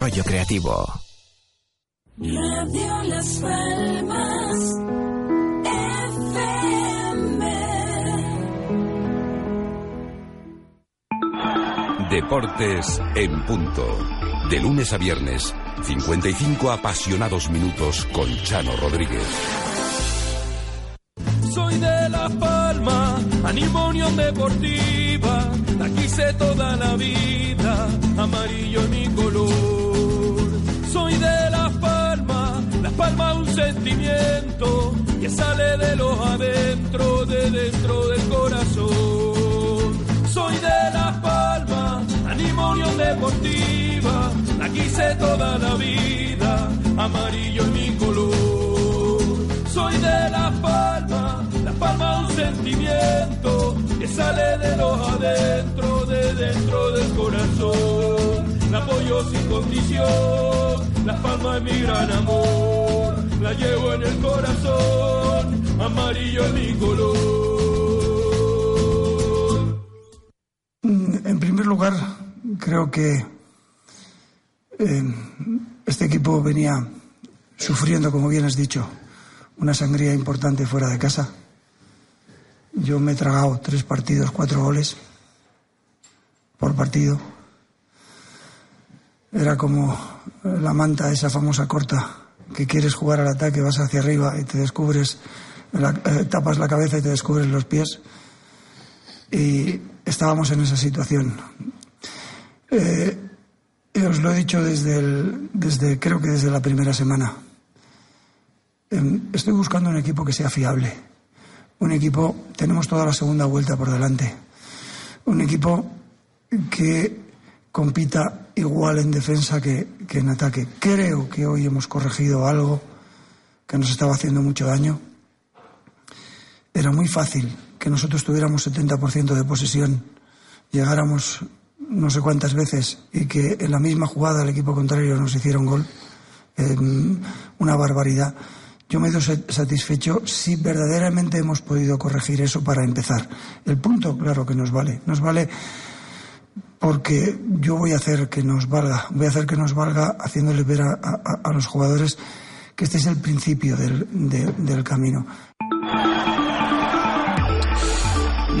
Rollo creativo. Radio Las Palmas Deportes en punto. De lunes a viernes, 55 apasionados minutos con Chano Rodríguez. Soy de La Palma, animo Unión Deportiva, la quise toda la vida, amarillo en mi color. Palma, un sentimiento que sale de los adentro, de dentro del corazón. Soy de La Palma, animo Unión Deportiva, la quise toda la vida, amarillo en mi color. Soy de La Palma, La Palma un sentimiento que sale de los adentro, de dentro del corazón. La apoyo sin condición, La Palma es mi gran amor, la llevo en el corazón, amarillo es mi color. En primer lugar, creo que eh, este equipo venía sufriendo, como bien has dicho, una sangría importante fuera de casa. Yo me he tragado tres partidos, cuatro goles por partido. Era como la manta, esa famosa corta, que quieres jugar al ataque, vas hacia arriba y te descubres, la- eh, tapas la cabeza y te descubres los pies. Y estábamos en esa situación. Eh, os lo he dicho desde, el, desde, creo que desde la primera semana. Em, Estoy buscando un equipo que sea fiable. Un equipo, tenemos toda la segunda vuelta por delante. Un equipo que compita igual en defensa que, en ataque. Creo que hoy hemos corregido algo que nos estaba haciendo mucho daño. Era muy fácil que nosotros tuviéramos 70% de posesión, llegáramos no sé cuántas veces y que en la misma jugada el equipo contrario nos hiciera un gol. Eh, una barbaridad. Yo me sa- satisfecho si verdaderamente hemos podido corregir eso para empezar. El punto, claro que nos vale. Nos vale porque yo voy a hacer que nos valga. Voy a hacer que nos valga haciéndole ver a, los jugadores que este es el principio del, de- del camino.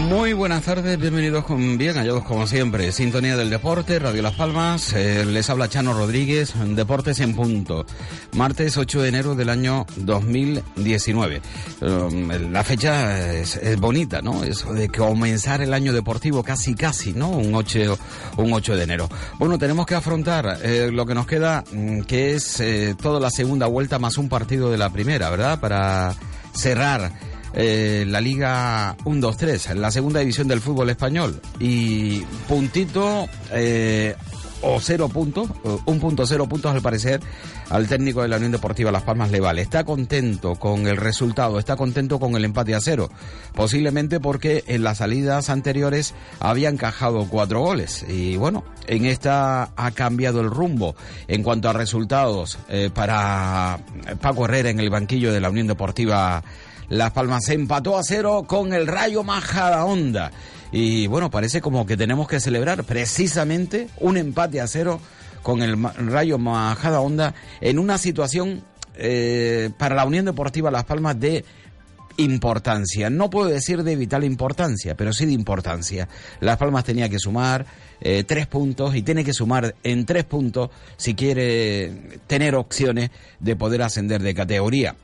Muy buenas tardes, bienvenidos con bien hallados como siempre. Sintonía del Deporte, Radio Las Palmas, eh, les habla Chano Rodríguez, Deportes en punto. Martes 8 de enero del año 2019. Eh, la fecha es, bonita, ¿no? Eso de comenzar el año deportivo casi casi, ¿no? Un 8, un 8 de enero. Bueno, tenemos que afrontar eh, lo que nos queda, mm, que es eh, toda la segunda vuelta más un partido de la primera, ¿verdad? Para cerrar eh, la Liga 1-2-3, la segunda división del fútbol español. Y puntito eh, o cero puntos, un punto cero puntos al parecer al técnico de la Unión Deportiva Las Palmas le vale. Está contento con el resultado, está contento con el empate a cero, posiblemente porque en las salidas anteriores había encajado cuatro goles y bueno, en esta ha cambiado el rumbo en cuanto a resultados eh, para Paco Herrera en el banquillo de la Unión Deportiva las Palmas empató a cero con el Rayo Majadahonda. Y bueno, parece como que tenemos que celebrar precisamente un empate a cero con el Rayo Majadahonda en una situación eh, para la Unión Deportiva Las Palmas de importancia. No puedo decir de vital importancia, pero sí de importancia. Las Palmas tenía que sumar eh, tres puntos y tiene que sumar en tres puntos si quiere tener opciones de poder ascender de categoría.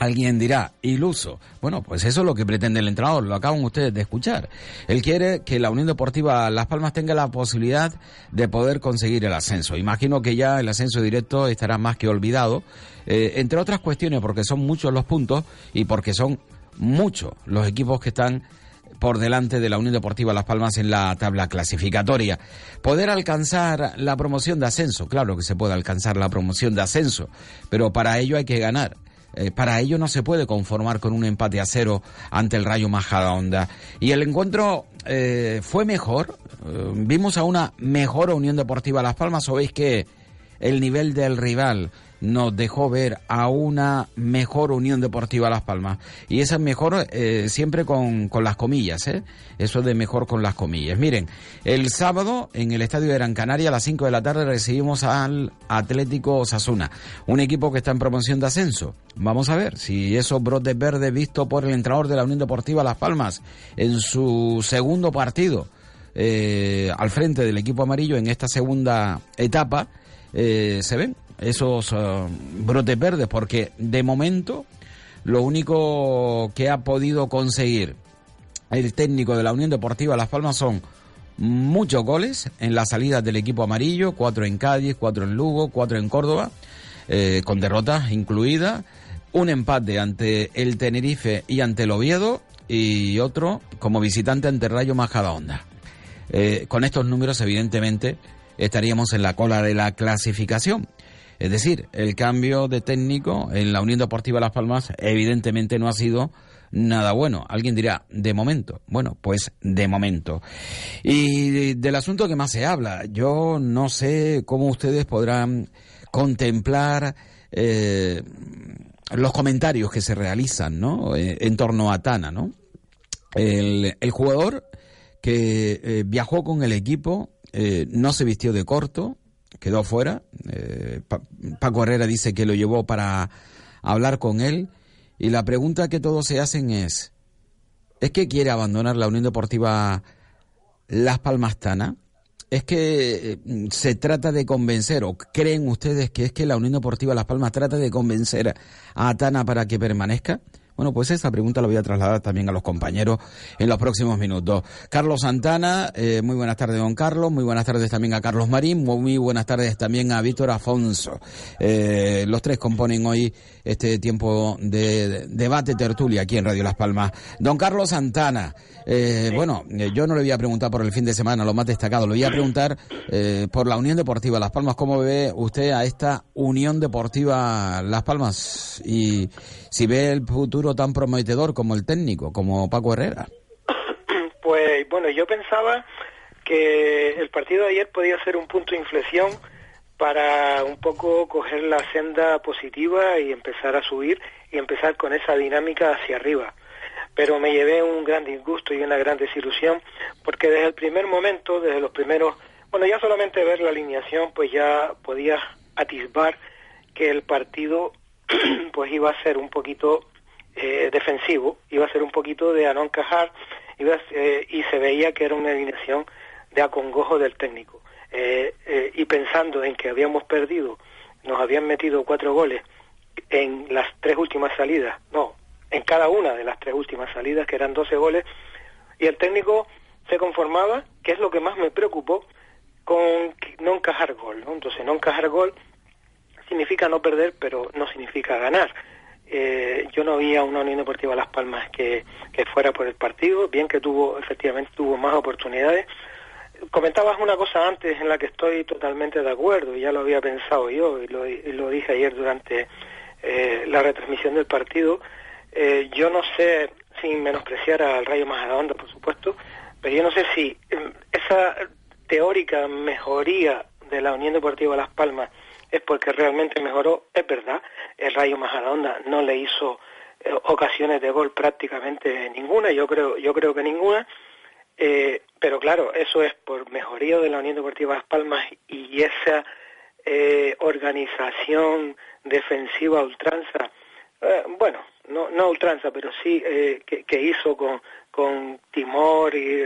Alguien dirá, iluso. Bueno, pues eso es lo que pretende el entrenador, lo acaban ustedes de escuchar. Él quiere que la Unión Deportiva Las Palmas tenga la posibilidad de poder conseguir el ascenso. Imagino que ya el ascenso directo estará más que olvidado, eh, entre otras cuestiones porque son muchos los puntos y porque son muchos los equipos que están por delante de la Unión Deportiva Las Palmas en la tabla clasificatoria. Poder alcanzar la promoción de ascenso, claro que se puede alcanzar la promoción de ascenso, pero para ello hay que ganar. Eh, para ello no se puede conformar con un empate a cero ante el Rayo Majadahonda. Y el encuentro eh, fue mejor. Eh, vimos a una mejor Unión Deportiva Las Palmas. O veis que el nivel del rival nos dejó ver a una mejor Unión Deportiva Las Palmas. Y esa es mejor eh, siempre con, con, las comillas, ¿eh? Eso de mejor con las comillas. Miren, el sábado en el Estadio de Gran Canaria a las 5 de la tarde recibimos al Atlético Osasuna, un equipo que está en promoción de ascenso. Vamos a ver si esos brotes verdes visto por el entrenador de la Unión Deportiva Las Palmas en su segundo partido eh, al frente del equipo amarillo en esta segunda etapa eh, se ven esos uh, brotes verdes, porque de momento lo único que ha podido conseguir el técnico de la Unión Deportiva Las Palmas son muchos goles en las salidas del equipo amarillo, cuatro en Cádiz, cuatro en Lugo, cuatro en Córdoba, eh, con derrotas incluidas, un empate ante el Tenerife y ante el Oviedo y otro como visitante ante Rayo Majadahonda. Eh, con estos números, evidentemente, estaríamos en la cola de la clasificación. Es decir, el cambio de técnico en la Unión Deportiva Las Palmas evidentemente no ha sido nada bueno. Alguien dirá, de momento. Bueno, pues de momento. Y del asunto que más se habla, yo no sé cómo ustedes podrán contemplar eh, los comentarios que se realizan ¿no? Eh, en torno a Tana. ¿no? El, jugador que eh, viajó con el equipo no se vistió de corto, quedó fuera. Eh, Paco Herrera dice que lo llevó para hablar con él. Y la pregunta que todos se hacen es, ¿es que quiere abandonar la Unión Deportiva Las Palmas Tana? ¿Es que eh, se trata de convencer o creen ustedes que es que la Unión Deportiva Las Palmas trata de convencer a Tana para que permanezca? Bueno, pues esa pregunta la voy a trasladar también a los compañeros en los próximos minutos. Carlos Santana, eh, muy buenas tardes, don Carlos. Muy buenas tardes también a Carlos Marín. Muy buenas tardes también a Víctor Afonso. Eh, los tres componen hoy este tiempo de debate tertulia aquí en Radio Las Palmas. Don Carlos Santana, eh, bueno, yo no le voy a preguntar por el fin de semana, lo más destacado, le voy a preguntar por la Unión Deportiva Las Palmas. ¿Cómo ve usted a esta Unión Deportiva Las Palmas? Y si ve el futuro tan prometedor como el técnico, como Paco Herrera. Pues bueno, yo pensaba que el partido de ayer podía ser un punto de inflexión para un poco coger la senda positiva y empezar a subir y empezar con esa dinámica hacia arriba. Pero me llevé un gran disgusto y una gran desilusión porque desde el primer momento, desde los primeros, bueno, ya solamente ver la alineación, pues ya podía atisbar que el partido pues iba a ser un poquito eh, defensivo, iba a ser un poquito de a no encajar iba eh, y se veía que era una alineación de acongojo del técnico. Eh, y pensando en que habíamos perdido, nos habían metido cuatro goles en las tres últimas salidas, no, en cada una de las tres últimas salidas, que eran 12 goles, y el técnico se conformaba, que es lo que más me preocupó, con no encajar gol. Entonces, no encajar gol significa no perder, pero no significa ganar. Eh, yo no vi a una Unión Deportiva Las Palmas que, que fuera por el partido, bien que tuvo, efectivamente tuvo más oportunidades. Comentabas una cosa antes en la que estoy totalmente de acuerdo, y ya lo había pensado yo, y lo, lo dije ayer durante eh, la retransmisión del partido. Eh, yo no sé, sin menospreciar al Rayo Majadahonda, por supuesto, pero yo no sé si em, esa teórica mejoría de la Unión Deportiva Las Palmas es porque realmente mejoró, es verdad, el Rayo Majadahonda no le hizo eh, ocasiones de gol prácticamente ninguna, yo creo, yo creo que ninguna, eh, pero claro, eso es por mejoría de la Unión Deportiva Las Palmas y esa eh, organización defensiva ultranza, bueno, no, no ultranza, pero sí que, que, hizo con, con Timor y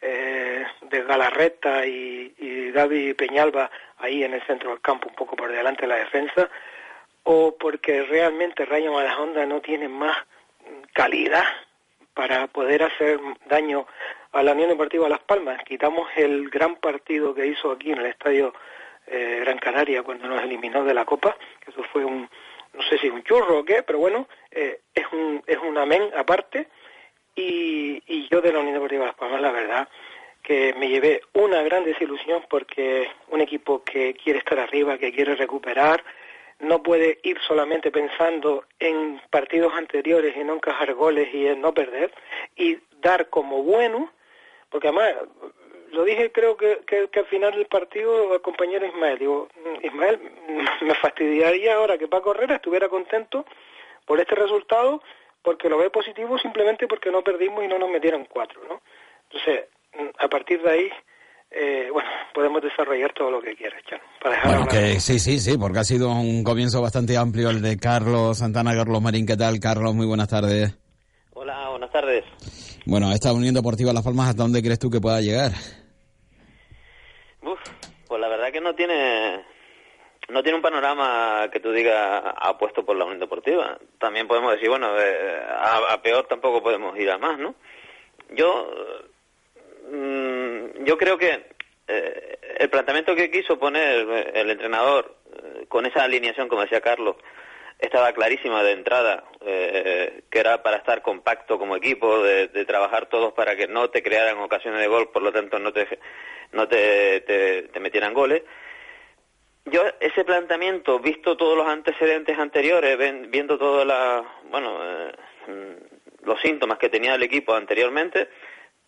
eh, de Galarreta y, y David Peñalba ahí en el centro del campo, un poco por delante de la defensa, o porque realmente Rayo Malahonda no tiene más calidad para poder hacer daño a la Unión Deportiva Las Palmas. Quitamos el gran partido que hizo aquí en el Estadio eh, Gran Canaria cuando nos eliminó de la Copa, que eso fue un, no sé si un churro o qué, pero bueno, eh, es, un, es un amén aparte y, yo de la Unión Deportiva Las Palmas, la verdad, que me llevé una gran desilusión porque un equipo que quiere estar arriba, que quiere recuperar, no puede ir solamente pensando en partidos anteriores, en no encajar goles y en no perder, y dar como bueno, porque además lo dije creo que, que, al final del partido al compañero Ismael. Digo, "Mm, Ismael, me fastidiaría ahora que Paco Herrera estuviera contento por este resultado porque lo ve positivo simplemente porque no perdimos y no nos metieron cuatro, ¿no? Entonces, mm, a partir de ahí, eh, bueno, podemos desarrollar todo lo que quieras, Chano, para dejar Bueno, que sí, sí, sí, porque ha sido un comienzo bastante amplio el de Carlos Santana, Carlos Marín. ¿Qué tal, Carlos? Muy buenas tardes. Hola, buenas tardes. Bueno, esta Unión Deportiva Las Palmas, ¿hasta dónde crees tú que pueda llegar? Uf, pues la verdad que no tiene no tiene un panorama que tú digas apuesto por la Unión Deportiva. También podemos decir, bueno, eh, a, peor tampoco podemos ir a más, ¿no? Yo mm, yo creo que eh, el planteamiento que quiso poner el entrenador eh, con esa alineación, como decía Carlos, estaba clarísima de entrada, eh, que era para estar compacto como equipo, de, de trabajar todos para que no te crearan ocasiones de gol, por lo tanto no te, no te metieran goles. Yo ese planteamiento, visto todos los antecedentes anteriores, viendo todos bueno, eh, mm, los síntomas que tenía el equipo anteriormente,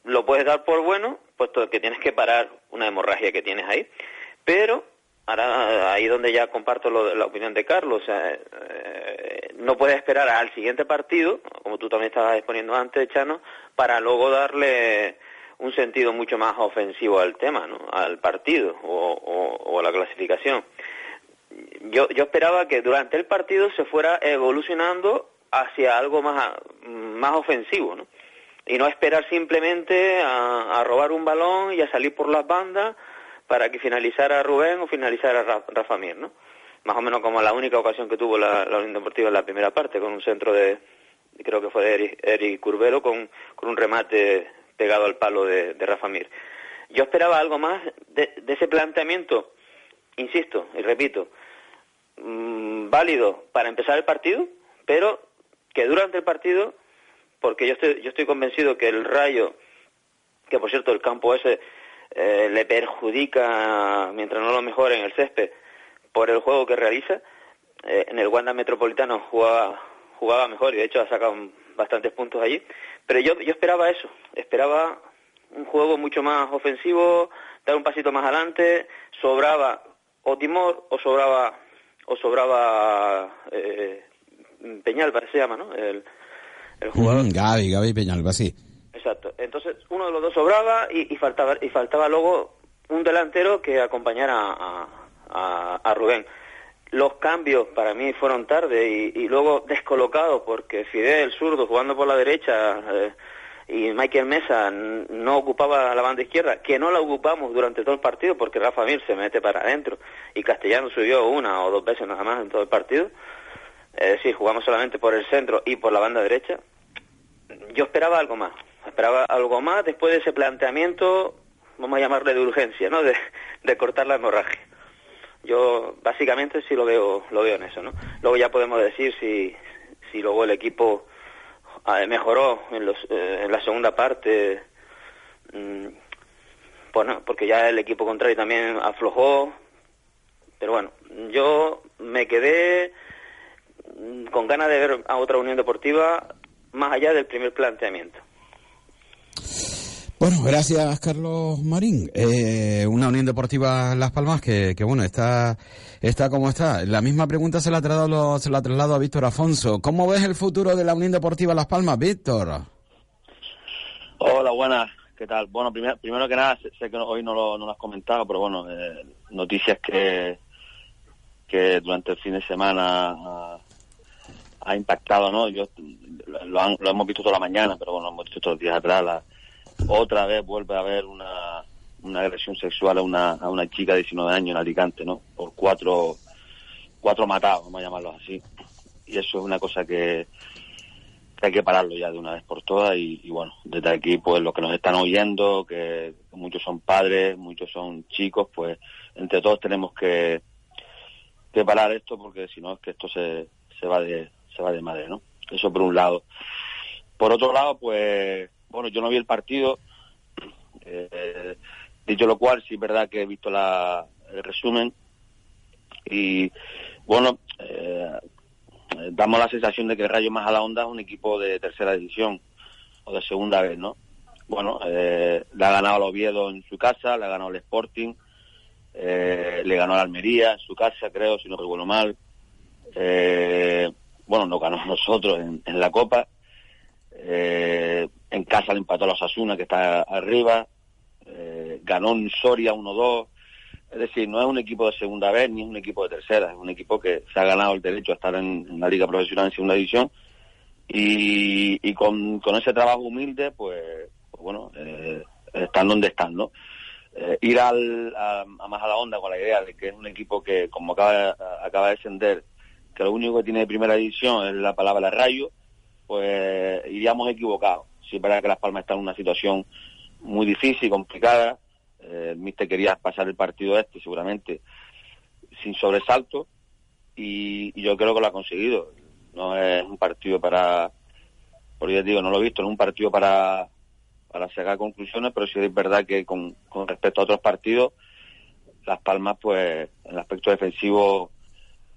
lo puedes dar por bueno, puesto que tienes que parar una hemorragia que tienes ahí. Pero ahora ahí donde ya comparto lo la opinión de Carlos, o sea, eh, no puedes esperar al siguiente partido, como tú también estabas exponiendo antes, Chano, para luego darle un sentido mucho más ofensivo al tema, ¿no? al partido o, o- a la clasificación. Yo, yo esperaba que durante el partido se fuera evolucionando hacia algo más, más ofensivo, ¿no? Y no esperar simplemente a, a robar un balón y a salir por las bandas para que finalizara Rubén o finalizara Ra- Rafa Mir, ¿no? Más o menos como la única ocasión que tuvo la, la Unión Deportiva en la primera parte, con un centro de, creo que fue de Eric, Eric Curbelo, con, con un remate pegado al palo de, de Rafa Mir. Yo esperaba algo más de, ese planteamiento, insisto y repito, mm, válido para empezar el partido, pero que durante el partido, porque yo estoy, yo estoy convencido que el Rayo, que por cierto el campo ese eh, le perjudica mientras no lo mejore en el césped por el juego que realiza, eh, en el Wanda Metropolitano jugaba, jugaba mejor y de hecho ha sacado bastantes puntos allí, pero yo, yo esperaba eso, esperaba un juego mucho más ofensivo, dar un pasito más adelante, sobraba o Timor o sobraba o sobraba eh, Peñalba se llama, ¿no? El, el jugador. Mm, Gaby, Gaby Peñalba, sí. Exacto. Entonces uno de los dos sobraba y, y faltaba y faltaba luego un delantero que acompañara a, a, a Rubén. Los cambios para mí fueron tarde y, luego descolocados porque Fidel, zurdo, jugando por la derecha eh, y Michael Mesa no ocupaba la banda izquierda, que no la ocupamos durante todo el partido porque Rafa Mir se mete para adentro y Castellano subió una o dos veces nada más en todo el partido. Es decir, jugamos solamente por el centro y por la banda derecha yo esperaba algo más, esperaba algo más después de ese planteamiento, vamos a llamarle de urgencia, ¿no? De, de cortar la hemorragia. Yo básicamente sí lo veo, lo veo en eso, ¿no? Luego ya podemos decir si, si luego el equipo eh, mejoró en, los, eh, en la segunda parte, mm, bueno, porque ya el equipo contrario también aflojó, pero bueno, yo me quedé mm, con ganas de ver a otra Unión Deportiva más allá del primer planteamiento. Bueno, gracias Carlos Marín. Eh, una Unión Deportiva Las Palmas que, que bueno, está, está como está. La misma pregunta se la, ha trasladado, se la traslado a Víctor Afonso. ¿Cómo ves el futuro de la Unión Deportiva Las Palmas, Víctor? Hola, buenas. ¿Qué tal? Bueno, primer- primero que nada, sé, sé que hoy no lo, no lo has comentado, pero bueno, eh, noticias que, que durante el fin de semana ha, ha impactado, ¿no? Yo, lo, han- lo hemos visto toda la mañana, pero bueno, lo hemos visto todos los días atrás. la- otra vez vuelve a haber una, una agresión sexual a una, a una chica de 19 años en Alicante, ¿no? Por cuatro, cuatro matados, vamos a llamarlos así. Y eso es una cosa que, hay que pararlo ya de una vez por todas y, y bueno, desde aquí pues los que nos están oyendo, que muchos son padres, muchos son chicos, pues entre todos tenemos que, que parar esto porque si no es que esto se, se va de se va de madre, ¿no? Eso por un lado. Por otro lado, pues bueno, yo no vi el partido, eh, dicho lo cual, sí es verdad que he visto el resumen y bueno, eh, damos la sensación de que Rayo Más a la Onda es un equipo de tercera división o de segunda vez, ¿no? bueno, eh, le ha ganado al Oviedo en su casa, le ha ganado al Sporting, eh, le ganó al Almería en su casa, creo, si no recuerdo mal. Bueno, nos ganó nosotros en la Copa. Eh, en casa le empató a los Asuna, que está arriba. Eh, ganó en Soria 1-2. Es decir, no es un equipo de segunda vez ni es un equipo de tercera, es un equipo que se ha ganado el derecho a estar en, la liga profesional en segunda división y, con ese trabajo humilde, pues, pues bueno, eh, están donde están, ¿no? Eh, ir al, a, a más a la onda con la idea de que es un equipo que, como acaba, acaba de descender, que lo único que tiene de primera división es la palabra rayo, pues iríamos equivocados. Sí, es verdad que Las Palmas está en una situación muy difícil, complicada. Eh, el Mister quería pasar el partido este, seguramente, sin sobresalto, y, yo creo que lo ha conseguido. No es un partido para, por ya digo, no lo he visto, no es un partido para, sacar conclusiones, pero sí es verdad que con, respecto a otros partidos, Las Palmas, pues, en el aspecto defensivo,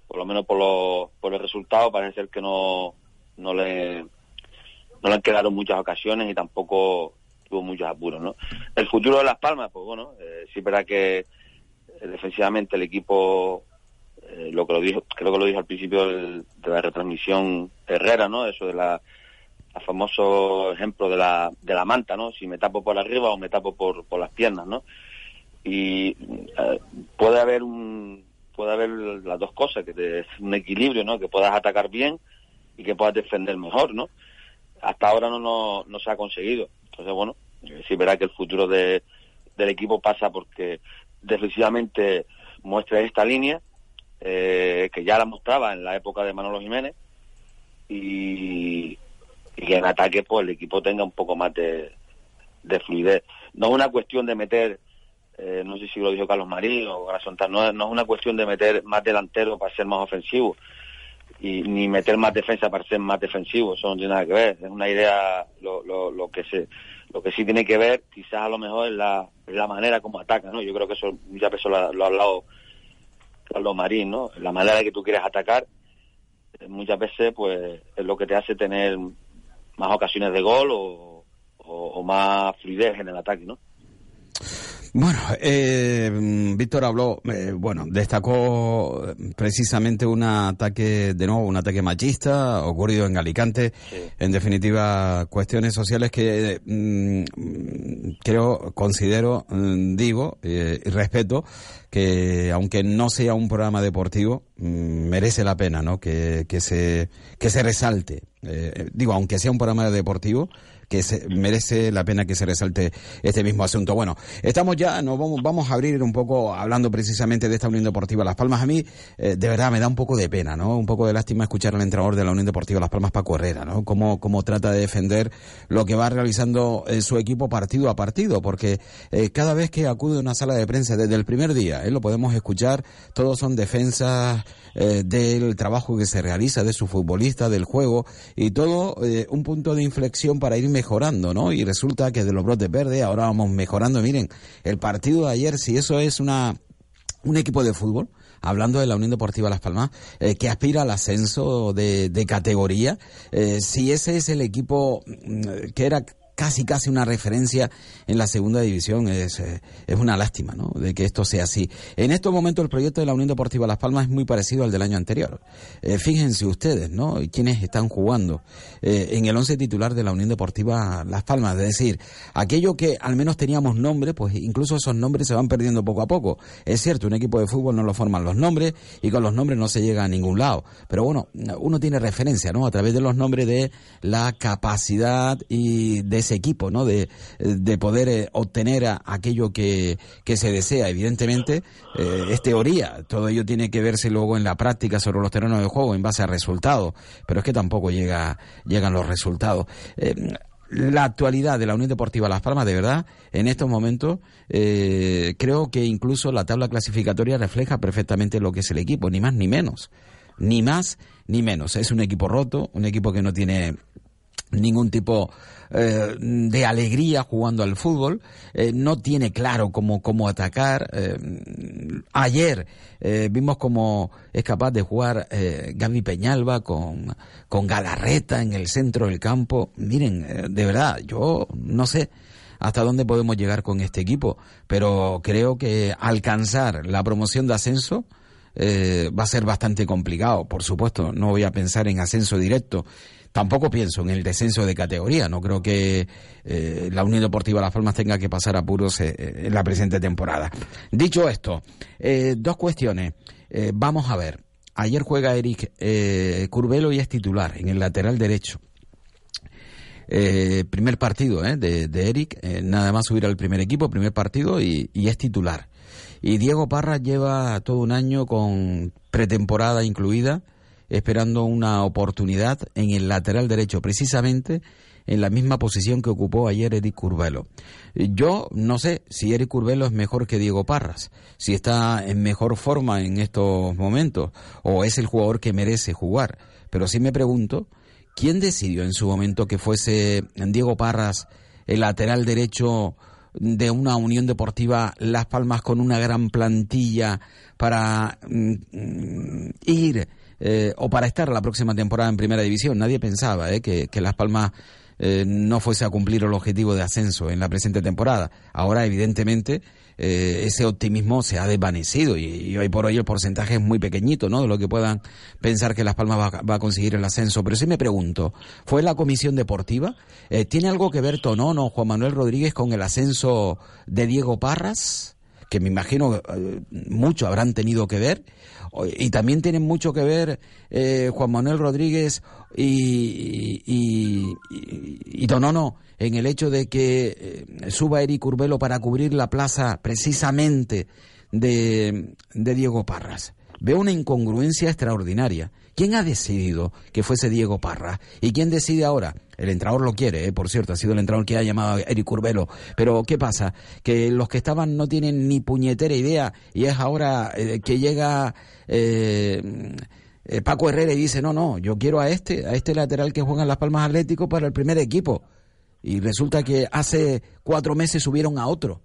por lo menos por los resultados, parece ser que no, no le, no le han quedado muchas ocasiones y tampoco tuvo muchos apuros, ¿no? El futuro de Las Palmas, pues bueno, eh, sí verdad que eh, defensivamente el equipo, eh, lo que lo dijo, creo que lo dijo al principio de la retransmisión Herrera, ¿no? Eso de la, el famoso ejemplo de la, de la manta, ¿no? Si me tapo por arriba o me tapo por, por las piernas, ¿no? Y puede haber un, puede haber las dos cosas, que te, un equilibrio, ¿no? Que puedas atacar bien y que puedas defender mejor, ¿no? Hasta ahora no, se ha conseguido. Entonces, bueno, eh, sí verá que el futuro de, del equipo pasa porque defensivamente muestra esta línea, eh, que ya la mostraba en la época de Manolo Jiménez, y, que en ataque pues el equipo tenga un poco más de, de fluidez. No es una cuestión de meter, eh, no sé si lo dijo Carlos Marín o Grasontar, no, no es una cuestión de meter más delantero para ser más ofensivo y ni meter más defensa para ser más defensivo, eso no tiene nada que ver, es una idea, lo, que se lo que sí tiene que ver quizás a lo mejor es la, la manera como ataca, ¿no? Yo creo que eso muchas veces lo, lo ha hablado Carlos Marín, ¿no? La manera que tú quieres atacar eh, muchas veces pues es lo que te hace tener más ocasiones de gol o, o- o más fluidez en el ataque, ¿no? Bueno, eh, Víctor habló, eh, bueno, destacó precisamente un ataque, de nuevo, un ataque machista ocurrido en Alicante. En definitiva, cuestiones sociales que mm, mm, creo, considero, mm, digo eh, y respeto que aunque no sea un programa deportivo, mm, merece la pena, ¿no? Que, que se que se resalte. Eh, digo, aunque sea un programa deportivo, que se, merece la pena que se resalte este mismo asunto. Bueno, estamos ya, nos vamos, vamos a abrir un poco hablando precisamente de esta Unión Deportiva Las Palmas. A mí, eh, de verdad, me da un poco de pena, ¿no? Un poco de lástima escuchar al entrenador de la Unión Deportiva Las Palmas, Paco Herrera, ¿no? Cómo, cómo trata de defender lo que va realizando eh, su equipo partido a partido, porque eh, cada vez que acude a una sala de prensa desde el primer día, lo podemos escuchar, todos son defensas del trabajo que se realiza, de su futbolista, del juego, y todo un punto de inflexión para ir mejorando, ¿no? Y resulta que de los brotes verdes ahora vamos mejorando. Miren, el partido de ayer, si eso es una un equipo de fútbol, hablando de la Unión Deportiva Las Palmas, eh, que aspira al ascenso de, de categoría, eh, si ese es el equipo mm, que era casi casi una referencia en la segunda división es, eh, es una lástima ¿no? de que esto sea así. En estos momentos el proyecto de la Unión Deportiva Las Palmas es muy parecido al del año anterior. Eh, fíjense ustedes, ¿no? Quienes están jugando eh, en el once titular de la Unión Deportiva Las Palmas. Es decir, aquello que al menos teníamos nombre, pues incluso esos nombres se van perdiendo poco a poco. Es cierto, un equipo de fútbol no lo forman los nombres y con los nombres no se llega a ningún lado. Pero bueno, uno tiene referencia, ¿no? A través de los nombres de la capacidad y de ese equipo, ¿no? De, de poder eh, obtener a, aquello que, que se desea. Evidentemente, eh, es teoría. Todo ello tiene que verse luego en la práctica sobre los terrenos de juego en base a resultados. Pero es que tampoco llega, llegan los resultados. Eh, la actualidad de la Unión Deportiva Las Palmas, de verdad, en estos momentos, eh, creo que incluso la tabla clasificatoria refleja perfectamente lo que es el equipo, ni más ni menos. Ni más ni menos. Es un equipo roto, un equipo que no tiene ningún tipo eh, de alegría jugando al fútbol, eh, no tiene claro cómo, cómo atacar. Eh, ayer vimos cómo es capaz de jugar Gaby Peñalba con, con Galarreta en el centro del campo. Miren, de verdad, yo no sé hasta dónde podemos llegar con este equipo, pero creo que alcanzar la promoción de ascenso eh, va a ser bastante complicado. Por supuesto, no voy a pensar en ascenso directo. Tampoco pienso en el descenso de categoría. No creo que eh, la Unión Deportiva Las Palmas tenga que pasar apuros eh, en la presente temporada. Dicho esto, dos cuestiones. vamos a ver. Ayer juega Eric Curvelo y es titular en el lateral derecho. primer partido de, Eric, nada más subir al primer equipo, primer partido y es titular. Y Diego Parra lleva todo un año con pretemporada incluida, esperando una oportunidad en el lateral derecho, precisamente en la misma posición que ocupó ayer Eric Curvelo. Yo no sé si Eric Curvelo es mejor que Diego Parras, si está en mejor forma en estos momentos o es el jugador que merece jugar, pero sí me pregunto, ¿quién decidió en su momento que fuese Diego Parras el lateral derecho de una Unión Deportiva Las Palmas con una gran plantilla para mm, mm, ir eh, o para estar la próxima temporada en Primera División. Nadie pensaba eh, que, que Las Palmas eh, no fuese a cumplir el objetivo de ascenso en la presente temporada. Ahora, evidentemente, eh, ese optimismo se ha desvanecido y, hoy por hoy el porcentaje es muy pequeñito, ¿no? De lo que puedan pensar que Las Palmas va, a conseguir el ascenso. Pero sí me pregunto, ¿fue la comisión deportiva? Eh, ¿Tiene algo que ver Tonono, Juan Manuel Rodríguez con el ascenso de Diego Parras? Que me imagino mucho habrán tenido que ver, y también tienen mucho que ver Juan Manuel Rodríguez y, y, y, Tonono en el hecho de que eh, suba Eric Urbelo para cubrir la plaza precisamente de, de Diego Parras. Veo una incongruencia extraordinaria. ¿Quién ha decidido que fuese Diego Parra? ¿Y quién decide ahora? El entrenador lo quiere, eh, por cierto, ha sido el entrenador que ha llamado a Eric Urbelo. Pero ¿qué pasa? Que los que estaban no tienen ni puñetera idea y es ahora eh, que llega eh, Paco Herrera dice, no, no, yo quiero a este, a este lateral que juega en Las Palmas Atlético para el primer equipo. Y resulta que hace cuatro meses subieron a otro.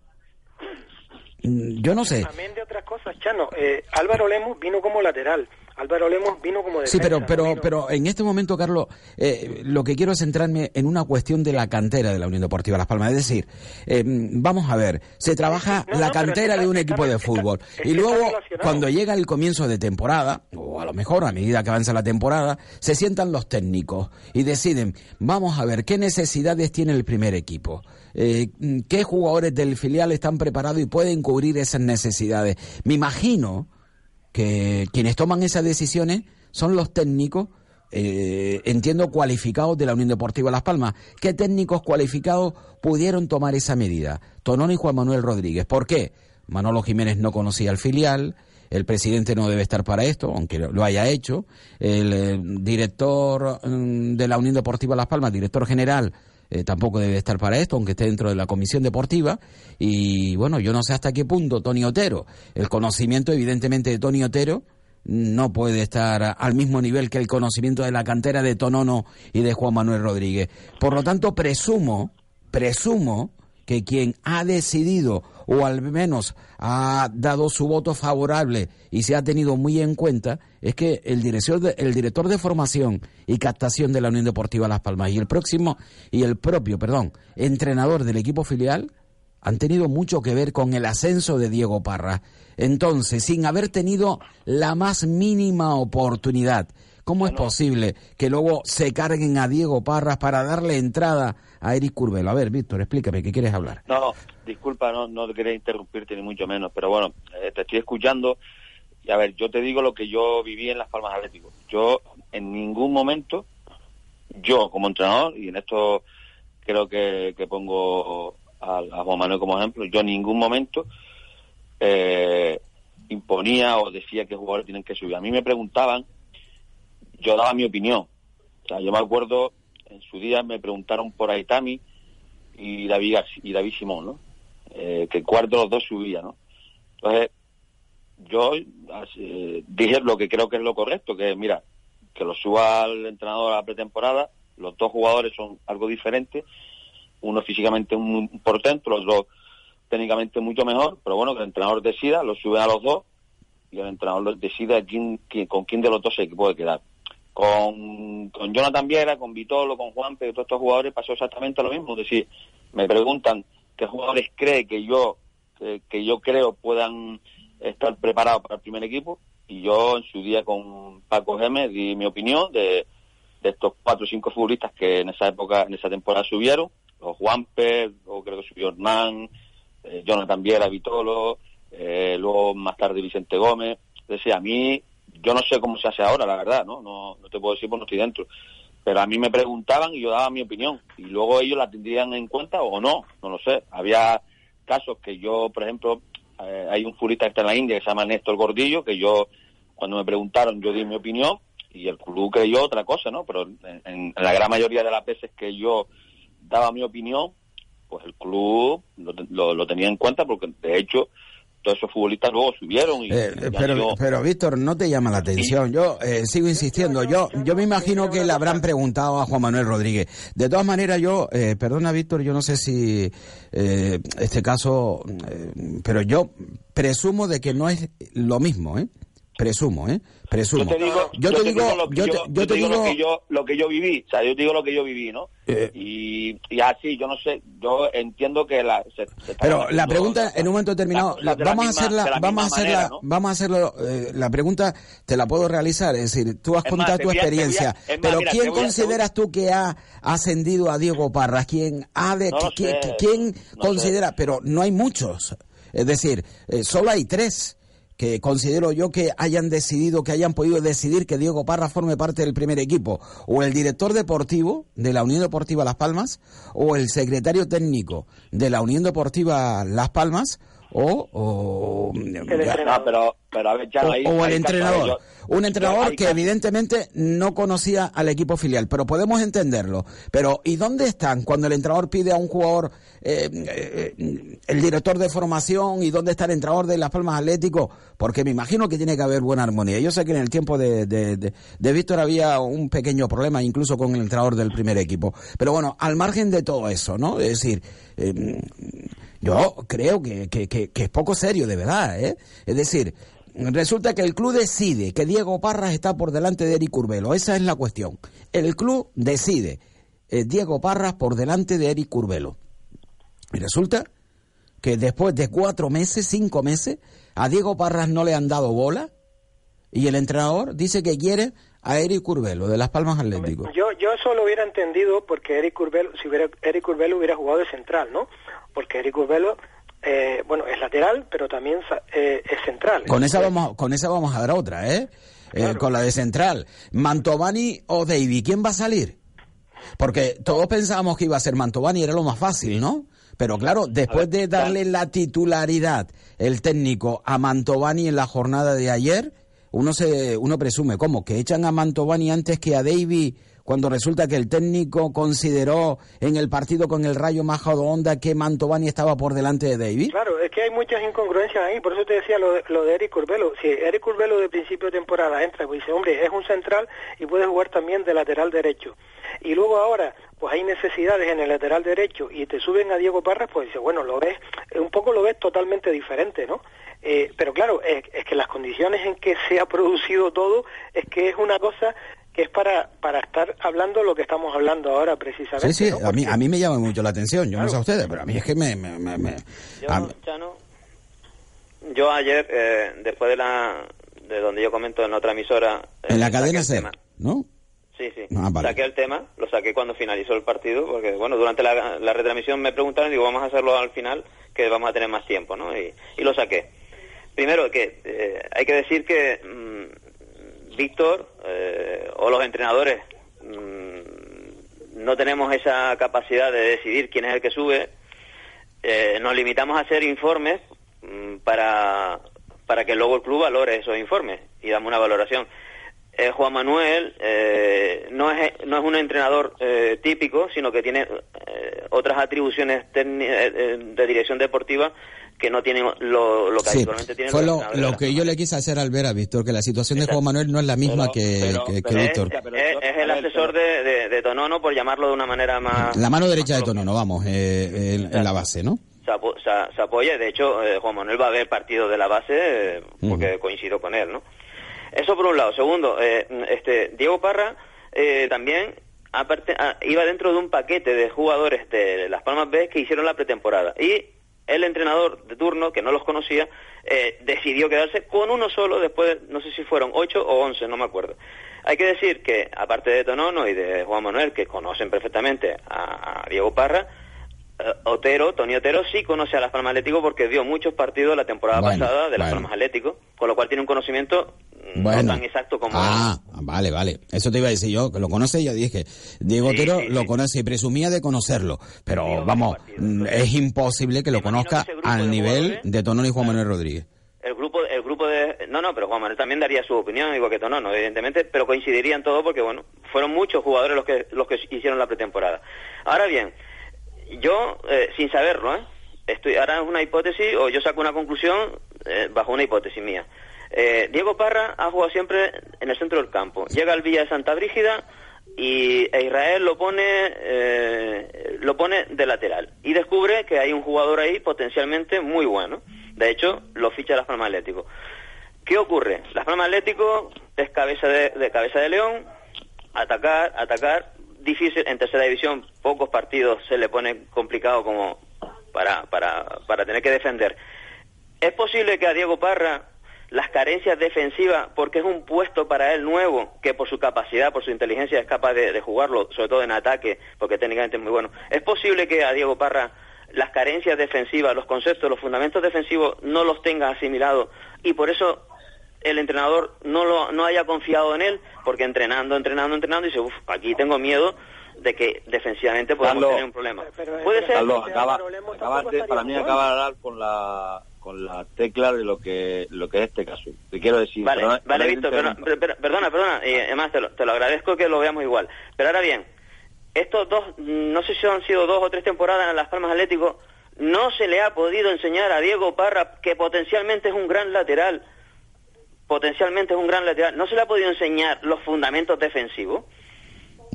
Mm, yo no sé. También de otras cosas, Chano, eh, Álvaro Lemos vino como lateral. Álvaro Lemos vino como defensa. Sí, pero, pero, pero en este momento, Carlos, eh, lo que quiero es centrarme en una cuestión de la cantera de la Unión Deportiva Las Palmas. Es decir, eh, vamos a ver, se trabaja la cantera de un equipo de fútbol. y luego, cuando llega el comienzo de temporada, o a lo mejor a medida que avanza la temporada, se sientan los técnicos y deciden, vamos a ver, ¿qué necesidades tiene el primer equipo? Eh, ¿Qué jugadores del filial están preparados y pueden cubrir esas necesidades? Me imagino que quienes toman esas decisiones son los técnicos, eh, entiendo, cualificados de la Unión Deportiva Las Palmas. ¿Qué técnicos cualificados pudieron tomar esa medida? Tonón y Juan Manuel Rodríguez. ¿Por qué? Manolo Jiménez no conocía al filial, el presidente no debe estar para esto, aunque lo haya hecho, el, eh, director mm, de la Unión Deportiva Las Palmas, director general, eh, tampoco debe estar para esto, aunque esté dentro de la comisión deportiva. Y bueno, yo no sé hasta qué punto Tony Otero, el conocimiento evidentemente de Tony Otero, no puede estar al mismo nivel que el conocimiento de la cantera de Tonono y de Juan Manuel Rodríguez. Por lo tanto, presumo, presumo que quien ha decidido o al menos ha dado su voto favorable y se ha tenido muy en cuenta es que el director de, el director de formación y captación de la Unión Deportiva Las Palmas y el próximo y el propio, perdón, entrenador del equipo filial han tenido mucho que ver con el ascenso de Diego Parra. Entonces, sin haber tenido la más mínima oportunidad, ¿cómo es posible que luego se carguen a Diego Parras para darle entrada a Eric Curvelo? A ver, Víctor, explícame, ¿qué quieres hablar? No, disculpa, no, no quería interrumpirte ni mucho menos, pero bueno, eh, te estoy escuchando y a ver, yo te digo lo que yo viví en Las Palmas Atlético. Yo en ningún momento, yo como entrenador, y en esto creo que, pongo a, Juan Manuel como ejemplo, yo en ningún momento eh, imponía o decía que jugadores tienen que subir. A mí me preguntaban, yo daba mi opinión. O sea, yo me acuerdo, en su día me preguntaron por Aitami y David, y Simón, ¿no? Eh, que cuarto los dos subía, ¿no? Entonces, yo dije lo que creo que es lo correcto, que mira, que lo suba el entrenador a la pretemporada, los dos jugadores son algo diferentes, uno físicamente un portento, los dos técnicamente mucho mejor, pero bueno, que el entrenador decida, lo sube a los dos y el entrenador decida quién, con quién de los dos se puede quedar. Con, con Jonathan Viera, con Vitolo, con Juan, pero todos estos jugadores pasó exactamente lo mismo. Es decir, me preguntan qué jugadores cree que yo que, yo creo puedan estar preparados para el primer equipo y yo en su día con Paco Gémez di mi opinión de, estos cuatro o cinco futbolistas que en esa época, en esa temporada subieron, los Juanper, luego creo que subió Hernán, eh, Jonathan Viera, Vitolo, eh, luego más tarde Vicente Gómez. Decía, a mí, yo no sé cómo se hace ahora, la verdad, ¿no? No, no te puedo decir porque no estoy dentro. Pero a mí me preguntaban y yo daba mi opinión. Y luego ellos la tendrían en cuenta o no, no lo sé. Había casos que yo, por ejemplo, eh, hay un futbolista que está en la India que se llama Néstor Gordillo, que yo, cuando me preguntaron, yo di mi opinión y el club creyó otra cosa, ¿no? Pero en, la gran mayoría de las veces que yo daba mi opinión, pues el club lo, lo, lo tenía en cuenta porque, de hecho, todos esos futbolistas luego subieron. Y, Eh, y pero, yo- pero Víctor, no te llama la atención. Yo eh, sigo insistiendo. Yo, yo me imagino que le habrán preguntado a Juan Manuel Rodríguez. De todas maneras, yo, eh, perdona Víctor, yo no sé si eh, este caso, eh, pero yo presumo de que no es lo mismo, ¿eh? Presumo, ¿eh? Presumo. Yo te digo, yo te digo, lo que yo te, yo, yo te digo lo que yo, lo que yo viví, o sea, yo te digo lo que yo viví, ¿no? Eh. y, y así, yo no sé, yo entiendo que la... se- se Pero la pregunta en un momento determinado, las la- cosas de la vamos a misma- hacerla, de la vamos a hacerla, manera, ¿no? vamos a hacerlo. eh, la pregunta te la puedo realizar, es decir, tú has Es contado más, tu a- experiencia, más, pero mira, ¿quién voy a- consideras tú que ha ascendido a Diego Parras? ¿Quién ha de, No quién, sé, quién no sé. considera? Pero no hay muchos, es decir, eh, solo hay tres que considero yo que hayan decidido, que hayan podido decidir que Diego Parra forme parte del primer equipo, o el director deportivo de la Unión Deportiva Las Palmas, o el secretario técnico de la Unión Deportiva Las Palmas, o, o, No, pero, pero a ver, ya o- hay- o el hay entrenador. yo- un entrenador que evidentemente no conocía al equipo filial, pero podemos entenderlo. Pero ¿y dónde están cuando el entrenador pide a un jugador eh, eh, el director de formación y dónde está el entrenador de Las Palmas Atlético? Porque me imagino que tiene que haber buena armonía. Yo sé que en el tiempo de, de, de- de Víctor había un pequeño problema incluso con el entrenador del primer equipo. Pero bueno, al margen de todo eso, ¿no? Es decir, eh, yo creo que, que, es poco serio, de verdad, ¿eh? Es decir, resulta que el club decide que Diego Parras está por delante de Eric Urbelo. Esa es la cuestión. El club decide eh, Diego Parras por delante de Eric Urbelo. Y resulta que después de cuatro meses, cinco meses, a Diego Parras no le han dado bola y el entrenador dice que quiere a Eric Urbelo de Las Palmas Atlético. Yo, yo eso lo hubiera entendido porque Eric Urbelo, si hubiera, Eric Urbelo hubiera jugado de central, ¿no? Porque Eric Urbelo, eh, bueno, es lateral, pero también eh, es central. Con esa vamos, con esa vamos a dar otra, ¿eh? Eh, con la de central. Mantovani o Davy, ¿quién va a salir? Porque todos pensábamos que iba a ser Mantovani, era lo más fácil, ¿no? Pero claro, después de darle la titularidad el técnico a Mantovani en la jornada de ayer, uno se, uno presume, ¿cómo? Que echan a Mantovani antes que a Davy cuando resulta que el técnico consideró en el partido con el Rayo Majadahonda que Mantovani estaba por delante de Davy. Claro, es que hay muchas incongruencias ahí, por eso te decía lo de, Eric Urbelo. Si Eric Urbelo de principio de temporada entra, pues dice, hombre, es un central y puede jugar también de lateral derecho. Y luego ahora, pues hay necesidades en el lateral derecho y te suben a Diego Parras, pues dice, bueno, lo ves, un poco lo ves totalmente diferente, ¿no? Eh, pero claro, es, es que las condiciones en que se ha producido todo, es que es una cosa es para, para estar hablando lo que estamos hablando ahora precisamente. Sí, sí, ¿no? a mí, a mí me llama mucho la atención, yo no sé a ustedes, pero a mí es que me... me, me- me- Yo, a- Chano, yo ayer, eh, después de la de donde yo comento en otra emisora... eh, en la saqué cadena tema. ¿no? Sí, sí. Ah, vale. Saqué el tema, lo saqué cuando finalizó el partido, porque, bueno, durante la, la retransmisión me preguntaron y digo, vamos a hacerlo al final, que vamos a tener más tiempo, ¿no? Y, y lo saqué. Primero, que eh, hay que decir que mm, Víctor eh, o los entrenadores mm, no tenemos esa capacidad de decidir quién es el que sube. Eh, nos limitamos a hacer informes mm, para, para que luego el club valore esos informes y damos una valoración. Eh, Juan Manuel no, es, no es un entrenador típico, sino que tiene otras atribuciones de dirección deportiva que no tienen lo, lo que Sí, habitualmente tienen fue lo, que yo le quise hacer al ver a Víctor, que la situación de Juan Manuel no es la misma Pero- que, pero- que- que pero- Víctor. es, el asesor de, de, de Tonono, por llamarlo de una manera más... La mano derecha de coloquial. Tono, no vamos, eh, en, en la base, ¿no? se, apo- se- se apoya. De hecho, eh, Juan Manuel va a ver partido de la base eh, porque coincido con él, ¿no? Eso por un lado. Segundo, eh, este Diego Parra eh, también aparte, ah, iba dentro de un paquete de jugadores de Las Palmas B que hicieron la pretemporada. Y el entrenador de turno, que no los conocía, eh, decidió quedarse con uno solo después, no sé si fueron ocho o once, no me acuerdo. Hay que decir que, aparte de Tonono y de Juan Manuel, que conocen perfectamente a, a Diego Parra, eh, Otero, Tony Otero sí conoce a Las Palmas Atlético porque dio muchos partidos la temporada Bueno, pasada de Las bueno. Palmas Atlético, con lo cual tiene un conocimiento Bueno. no tan exacto como... Ah, vale, vale. Eso te iba a decir yo, que lo conoce, ya dije. Diego Sí, Otero sí, lo sí. conoce y presumía de conocerlo. Pero Digo, vamos, mm, es imposible que lo conozca que al de nivel jugadores- de Tonón y Juan Manuel Rodríguez. El grupo, el grupo de... No, no, pero Juan Manuel también daría su opinión, igual que Tonono, evidentemente, pero coincidirían todos porque, bueno, fueron muchos jugadores los que, los que hicieron la pretemporada. Ahora bien, yo, eh, sin saberlo, ¿eh? Estoy, ahora es una hipótesis, o yo saco una conclusión eh, bajo una hipótesis mía. Eh, Diego Parra ha jugado siempre en el centro del campo. Llega al Villa de Santa Brígida y e Israel lo pone eh, lo pone de lateral y descubre que hay un jugador ahí potencialmente muy bueno. De hecho, lo ficha Las Palmas Atlético. ¿Qué ocurre? Las Palmas Atlético es cabeza de, de cabeza de león, atacar, atacar, difícil en tercera división, pocos partidos se le pone complicado como para, para, para tener que defender. ¿Es posible que a Diego Parra las carencias defensivas, porque es un puesto para él nuevo, que por su capacidad, por su inteligencia es capaz de, de jugarlo, sobre todo en ataque, porque técnicamente es muy bueno, ¿es posible que a Diego Parra las carencias defensivas, los conceptos, los fundamentos defensivos no los tenga asimilados y por eso el entrenador no lo no haya confiado en él porque entrenando, entrenando, entrenando dice, uff, aquí tengo miedo de que defensivamente podamos Carlos, tener un problema. pero- Puede pero- ser Carlos, acaba, Álvaro Lemos acabas tampoco de- estaría para mí jugando. acaba de dar con la con la tecla de lo que lo que es este caso. Te quiero decir, Vale, perdona- vale, Víctor, perdona, perdona, perdona, y además te lo, te lo agradezco que lo veamos igual. Pero ahora bien, estos dos, mm, no sé si han sido dos o tres temporadas en Las Palmas Atlético, no se le ha podido enseñar a Diego Parra que potencialmente es un gran lateral, potencialmente es un gran lateral, no se le ha podido enseñar los fundamentos defensivos.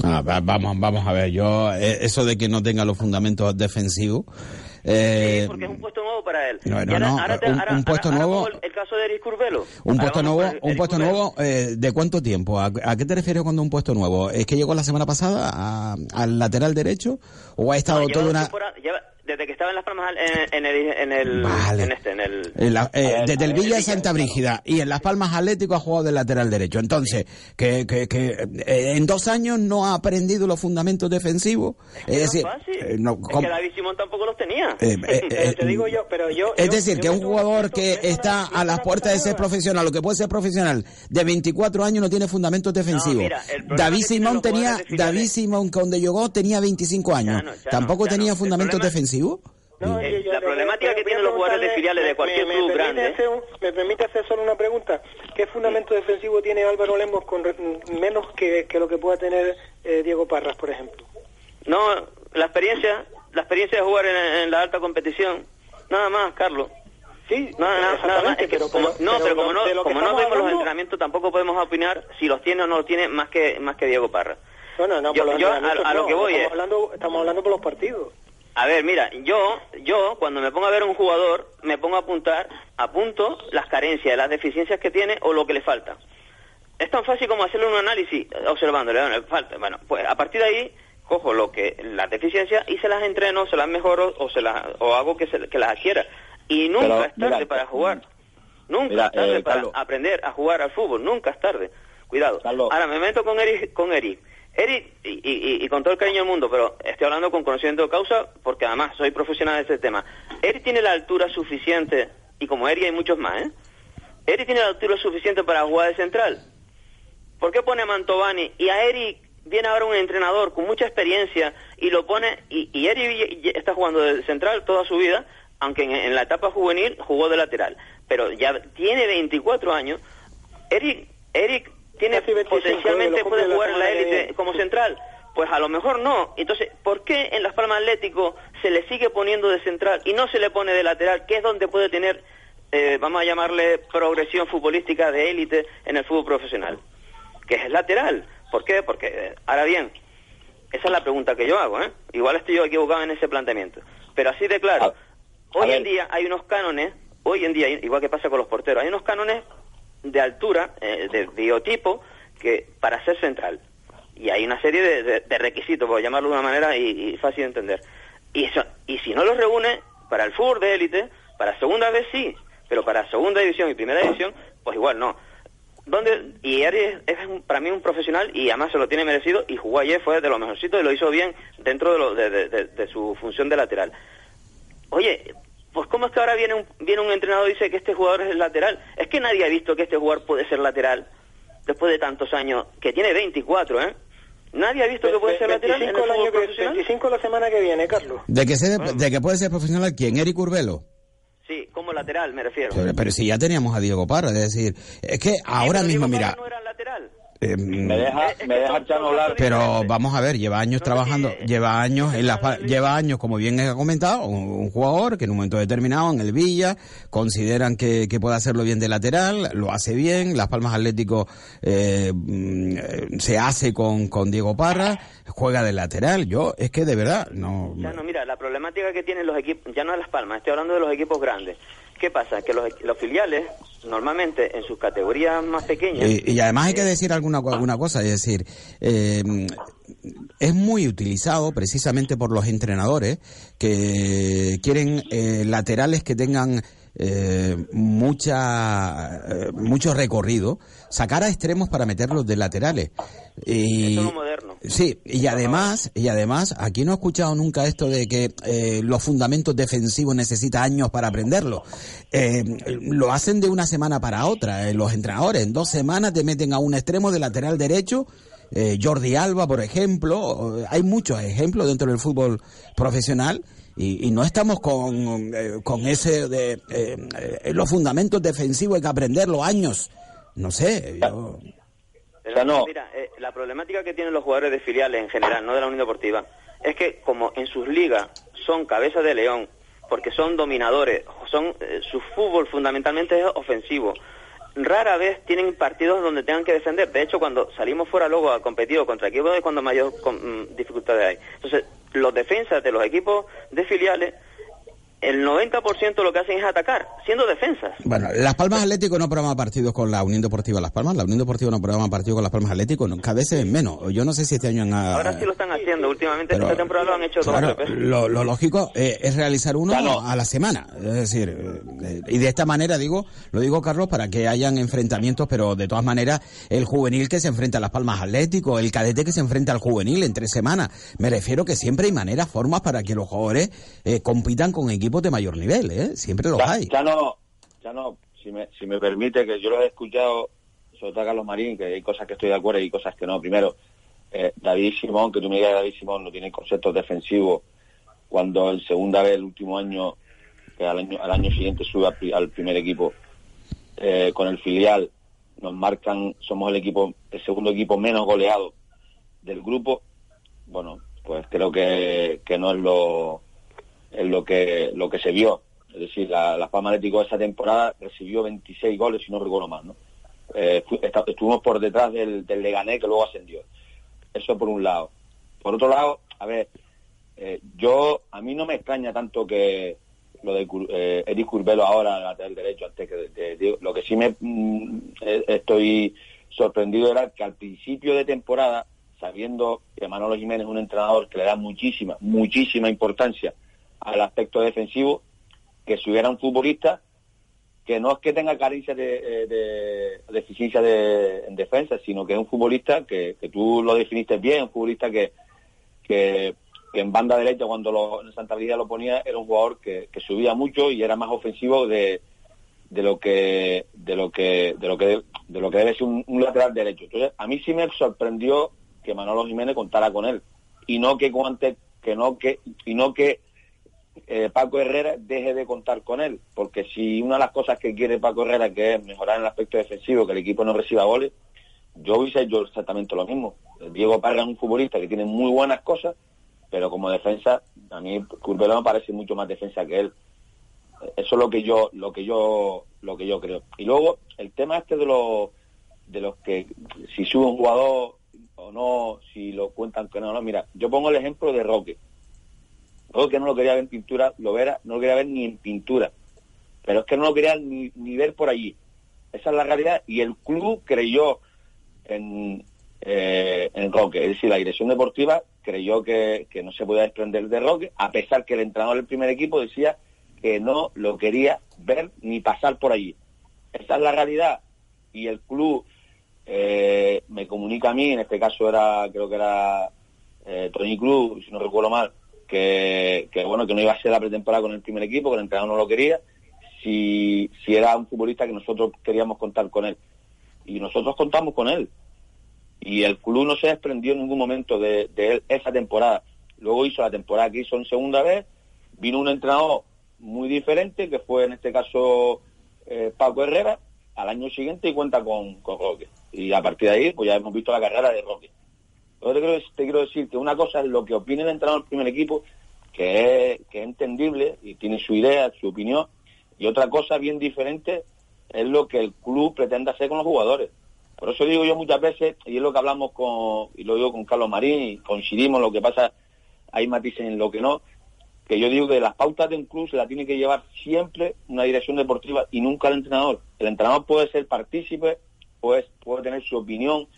Ah, va- vamos, vamos a ver, yo, eh, eso de que no tenga los fundamentos defensivos. Eh, Sí, porque es un puesto nuevo para él. no, no, ahora- no, ahora te- un- ahora- un puesto nuevo- El, el caso de Eric Curvelo. Un puesto nuevo, un puesto Curvelo. nuevo, eh, ¿de cuánto tiempo? ¿A, a qué te refieres cuando un puesto nuevo? ¿Es que llegó la semana pasada al lateral derecho? ¿O ha estado toda una... lleva- desde que estaba en Las Palmas en, en el, en el, Vale. en este, en el, en la- eh, A ver, desde el Villa de Santa. Brígida y en Las Palmas Atlético ha jugado de lateral derecho. Entonces, que, que, que eh, en dos años no ha aprendido los fundamentos defensivos. Es, no es decir, fácil. eh, no, que David Simón tampoco los tenía. Eh, eh, eh, te digo yo, pero yo... es yo- decir, yo que un jugador que está a las puertas de ser profesional, o que puede ser profesional, de 24 años no tiene fundamentos defensivos. mira, el problema David Simón tenía, David Simón cuando llegó tenía 25 años. Ya no, ya no, ¿Tampoco ya no. tenía El fundamentos problema- defensivos? No, yo- yo la le- problemática que tienen los jugadores de filiales de cualquier me- club me grande. hacer un- ¿Me permite hacer solo una pregunta? ¿Qué fundamento defensivo tiene Álvaro Lemos con re- menos que, que lo que pueda tener eh, Diego Parras, por ejemplo? No, la experiencia, la experiencia de jugar en, en la alta competición, nada más, Carlos. Sí, Nada, nada, nada más. Es que pero- como- pero- no, pero como no, lo como no vemos los entrenamientos, tampoco podemos opinar si los tiene o no los tiene más que más que Diego Parra. Bueno, no, Yo- por los yo a- lo no, que voy estamos es- hablando, estamos hablando por los partidos. A ver, mira, yo, yo cuando me pongo a ver a un jugador, me pongo a apuntar, apunto las carencias, las deficiencias que tiene o lo que le falta. Es tan fácil como hacerle un análisis eh, observándole, bueno, falta. Bueno, pues a partir de ahí cojo lo que las deficiencias y se las entreno, se las mejoro o se las o hago que se, que las adquiera. Y nunca Pero, es tarde mira, para jugar. Nunca mira, es tarde eh, para Carlos. aprender a jugar al fútbol, nunca es tarde. Cuidado. Carlos. Ahora me meto con Eric, con Eric. Eric, y, y- con todo el cariño del mundo, pero estoy hablando con conocimiento de causa porque además soy profesional de este tema. Eric tiene la altura suficiente, y como Eric hay muchos más, ¿eh? Eric tiene la altura suficiente para jugar de central. ¿Por qué pone a Mantovani? Y a Eric viene ahora un entrenador con mucha experiencia y lo pone, y, Eric está jugando de central toda su vida, aunque en, en la etapa juvenil jugó de lateral, pero ya tiene 24 años. Eric, Eric tiene Casi 25, potencialmente puede jugar en la élite como central. Pues a lo mejor no. Entonces, ¿por qué en Las Palmas Atlético se le sigue poniendo de central y no se le pone de lateral, que es donde puede tener, eh, vamos a llamarle, progresión futbolística de élite en el fútbol profesional? Que es lateral. ¿Por qué? Porque, eh, ahora bien, esa es la pregunta que yo hago, ¿eh? Igual estoy yo equivocado en ese planteamiento. Pero así de claro, A- a hoy en ver. día hay unos cánones, hoy en día, igual que pasa con los porteros, hay unos cánones de altura, eh, de biotipo, que para ser central. y hay una serie de, requisitos, por llamarlo de una manera y, fácil de entender. Y, eso, y si no los reúne, para el fútbol de élite, para segunda vez sí, pero para segunda división y primera división, pues igual no. ¿Dónde? Y Ari es, para mí un profesional y además se lo tiene merecido y jugó ayer, fue de lo mejorcito y lo hizo bien dentro de, lo- de su función de lateral. Oye, pues ¿cómo es que ahora viene un, viene un entrenador y dice que este jugador es el lateral? Es que nadie ha visto que este jugador puede ser lateral después de tantos años, que tiene 24, ¿eh? Nadie ha visto que puede ser lateral en el 25 el año que, profesional. 25 la semana que viene, Carlos. ¿De que, se- de que puede ser profesional quién? ¿Eric Urbelo? Sí, como lateral me refiero. Pero, pero si ya teníamos a Diego Parra, es decir, es que ahora pero mismo, Diego mira... Parra no era lateral. Eh, Me deja, es me deja hablar. Pero vamos a ver, lleva años trabajando, lleva años en la, pa- lleva años, como bien ha comentado, un, un jugador que en un momento determinado en el Villa consideran que, que puede hacerlo bien de lateral, lo hace bien, Las Palmas Atlético eh, mm, eh, se hace con, con Diego Parra, juega de lateral. Yo es que de verdad no. Ya no, mira, la problemática que tienen los equipos, ya no es Las Palmas, estoy hablando de los equipos grandes. ¿Qué pasa? Que los, los filiales, normalmente en sus categorías más pequeñas... Y, y además hay que decir alguna, alguna cosa, es decir, eh, es muy utilizado precisamente por los entrenadores que quieren eh, laterales que tengan eh, mucha eh, mucho recorrido, sacar a extremos para meterlos de laterales. Y, Sí, y además, y además, aquí no he escuchado nunca esto de que eh, los fundamentos defensivos necesitan años para aprenderlo. Eh, lo hacen de una semana para otra, eh, los entrenadores. En dos semanas te meten a un extremo de lateral derecho. eh, Jordi Alba, por ejemplo, eh, hay muchos ejemplos dentro del fútbol profesional y, y no estamos con, eh, con ese de eh, los fundamentos defensivos hay que aprenderlo años. No sé, yo... Pero O sea, no. Mira, eh, la problemática que tienen los jugadores de filiales en general, no de la Unión Deportiva, es que como en sus ligas son cabeza de león, porque son dominadores, son eh, su fútbol fundamentalmente es ofensivo. Rara vez tienen partidos donde tengan que defender. De hecho, cuando salimos fuera luego a competir contra equipos es cuando mayor con- mm, dificultades hay. Entonces, los defensas de los equipos de filiales, el 90% lo que hacen es atacar, siendo defensas. Bueno, Las Palmas Atlético no programa partidos con la Unión Deportiva Las Palmas. La Unión Deportiva no programa partidos con Las Palmas Atlético. no, cada vez es menos. Yo no sé si este año han... Ahora sí lo están haciendo. Últimamente, pero- esta temporada lo han hecho dos Claro, lo, lo lógico eh, es realizar uno Claro. a la semana. Es decir, eh, y de esta manera digo, lo digo Carlos, para que hayan enfrentamientos, pero de todas maneras, el juvenil que se enfrenta a Las Palmas Atlético, el cadete que se enfrenta al juvenil en tres semanas. Me refiero que siempre hay maneras, formas para que los jugadores eh, compitan con equipos de mayor nivel, ¿eh? Siempre los Ya, hay. ya no, ya no, si me, si me permite, que yo lo he escuchado, sobre todo a Carlos Marín, que hay cosas que estoy de acuerdo y cosas que no. Primero, eh, David Simón, que tú me digas David Simón no tiene conceptos defensivos cuando en segunda vez el último año, que al año, al año siguiente sube al primer equipo eh, con el filial, nos marcan, somos el equipo, el segundo equipo menos goleado del grupo, bueno, pues creo que, que no es lo, es lo que, lo que se vio. Es decir, la, la Palma Atlético esa temporada recibió 26 goles, si no recuerdo mal, ¿no? Eh, estuvimos por detrás del, del Leganés, que luego ascendió. Eso por un lado. Por otro lado, a ver, eh, yo, a mí no me extraña tanto que lo de eh, Eric Curbelo ahora, lateral derecho, antes que. Lo que sí me mm, eh, estoy sorprendido era que al principio de temporada, sabiendo que Manolo Jiménez es un entrenador que le da muchísima, muchísima importancia al aspecto defensivo, que si hubiera un futbolista que no es que tenga carencia de, eh, de- de deficiencia de, en defensa, sino que es un futbolista que, tú lo definiste bien, un futbolista que, que, en banda derecha cuando en Santa María lo ponía era un jugador que, subía mucho y era más ofensivo de, de lo que de lo que de lo que de lo que debe ser un, lateral derecho. Entonces, a mí sí me sorprendió que Manolo Jiménez contara con él y no que cuante, que no que y no que eh, Paco Herrera deje de contar con él, porque si una de las cosas que quiere Paco Herrera que es mejorar el aspecto defensivo, que el equipo no reciba goles, yo hubiese hecho exactamente lo mismo. Diego Parga es un futbolista que tiene muy buenas cosas, pero como defensa, a mí Curbelo me parece mucho más defensa que él. Eso es lo que yo, lo que yo, lo que yo creo. Y luego, el tema este de los de los que si sube un jugador o no, si lo cuentan que no, no, mira, yo pongo el ejemplo de Roque. Roque no lo quería ver en pintura, lo verá, no lo quería ver ni en pintura. Pero es que no lo quería ni, ni ver por allí. Esa es la realidad. Y el club creyó en, eh, en Roque. Es decir, la dirección deportiva creyó que, que no se podía desprender de Roque, a pesar que el entrenador del primer equipo decía que no lo quería ver ni pasar por allí. Esa es la realidad. Y el club eh, me comunica a mí, en este caso era, creo que era eh, Tony Cruz, si no recuerdo mal, que, bueno, que no iba a ser la pretemporada con el primer equipo, que el entrenador no lo quería, si, si era un futbolista que nosotros queríamos contar con él. Y nosotros contamos con él. Y el club no se desprendió en ningún momento de, de él esa temporada. Luego hizo la temporada que hizo en segunda vez, vino un entrenador muy diferente, que fue en este caso eh, Paco Herrera, al año siguiente y cuenta con, con Roque. Y a partir de ahí, pues ya hemos visto la carrera de Roque. Yo te quiero, decir que una cosa es lo que opine el entrenador del primer equipo, que es, que es entendible y tiene su idea, su opinión, y otra cosa bien diferente es lo que el club pretende hacer con los jugadores. Por eso digo yo muchas veces, y es lo que hablamos con, y lo digo con Carlos Marín, y coincidimos, lo que pasa, hay matices en lo que no, que yo digo que las pautas de un club se la tiene que llevar siempre una dirección deportiva y nunca el entrenador. El entrenador puede ser partícipe, puede, puede tener su opinión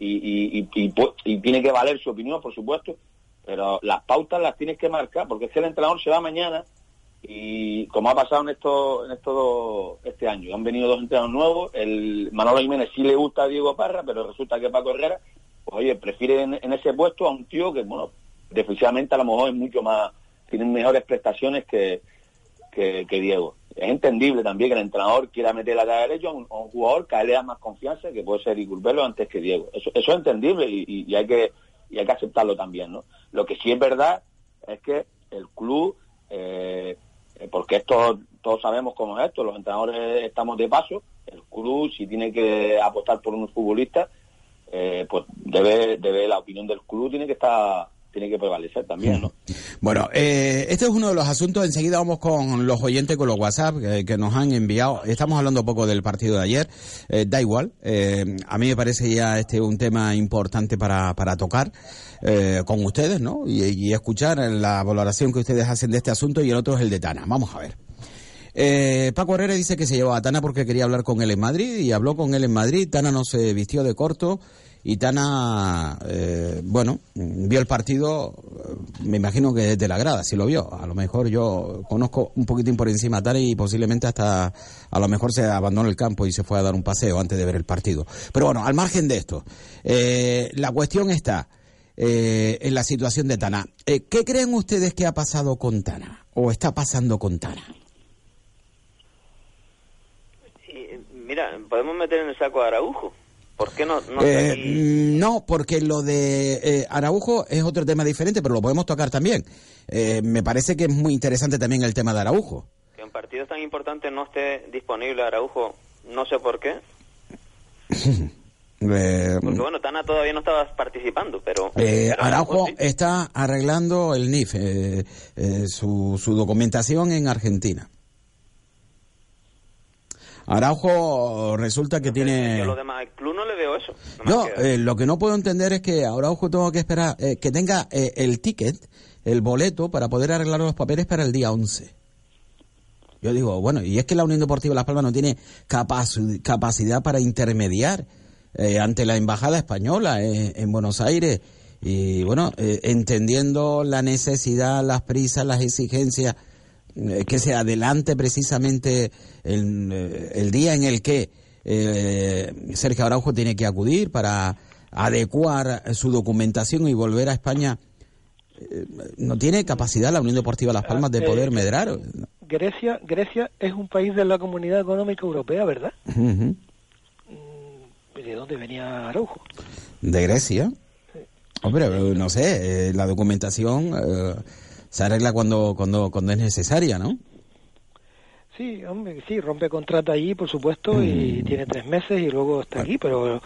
y, y, y, tiene que valer su opinión, por supuesto, pero las pautas las tienes que marcar, porque es que el entrenador se va mañana y como ha pasado en estos en estos este año han venido dos entrenadores nuevos el Manolo Jiménez sí le gusta a Diego Parra pero resulta que Paco Herrera pues oye prefiere en, en ese puesto a un tío que bueno defensivamente a lo mejor es mucho más tiene mejores prestaciones que, que, Diego. Es entendible también que el entrenador quiera meter la cara derecha a un, jugador que a él le da más confianza que puede ser Igurbelo antes que Diego. Eso, eso es entendible y, y, y hay que y hay que aceptarlo también no lo que sí es verdad es que el club eh, porque esto todos sabemos cómo es esto, los entrenadores estamos de paso, el club si tiene que apostar por un futbolista, eh, pues debe, debe la opinión del club tiene que estar tiene que prevalecer también, ¿no? Bueno, eh, este es uno de los asuntos. Enseguida vamos con los oyentes, con los WhatsApp que, que nos han enviado. Estamos hablando poco del partido de ayer. Eh, da igual. Eh, a mí me parece ya este un tema importante para, para tocar eh, con ustedes, ¿no? Y, y, escuchar la valoración que ustedes hacen de este asunto y el otro es el de Tana. Vamos a ver. Eh, Paco Herrera dice que se llevó a Tana porque quería hablar con él en Madrid y habló con él en Madrid. Tana no se vistió de corto y Tana, eh, bueno, vio el partido, me imagino que desde la grada, si lo vio. A lo mejor yo conozco un poquitín por encima a Tana y posiblemente hasta, a lo mejor se abandonó el campo y se fue a dar un paseo antes de ver el partido. Pero bueno, al margen de esto, eh, la cuestión está eh, en la situación de Tana. Eh, ¿Qué creen ustedes que ha pasado con Tana? ¿O está pasando con Tana? Mira, podemos meter en el saco a Araujo. ¿Por qué no? No, eh, no porque lo de eh, Araujo es otro tema diferente, pero lo podemos tocar también. Eh, me parece que es muy interesante también el tema de Araujo. Que en partidos tan importantes no esté disponible Araujo, no sé por qué. Eh, Porque bueno, Tana todavía no estaba participando, pero... eh, pero Araujo sí. está arreglando el NIF, eh, eh, su, su documentación en Argentina. Araujo resulta que tiene... Yo lo demás, al club no le veo eso. No, que- eh, lo que no puedo entender es que Araujo tengo que esperar eh, que tenga eh, el ticket, el boleto, para poder arreglar los papeles para el día 11. Yo digo, bueno, y es que la Unión Deportiva Las Palmas no tiene capaci- capacidad para intermediar eh, ante la Embajada Española en Buenos Aires. Y bueno, entendiendo la necesidad, las prisas, las exigencias, que se adelante precisamente el, eh, el día en el que eh, Sergio Araujo tiene que acudir para adecuar su documentación y volver a España. Eh, no tiene capacidad la Unión Deportiva Las Palmas de Eh, poder medrar. Grecia, Grecia es un país de la Comunidad Económica Europea, ¿verdad? Ujú. ¿De dónde venía Araujo? De Grecia. Hombre, eh, no sé, eh, la documentación eh, se arregla cuando, cuando, cuando es necesaria, ¿no? Sí, hombre, sí, rompe contrato allí, por supuesto, y tiene tres meses y luego está aquí, pero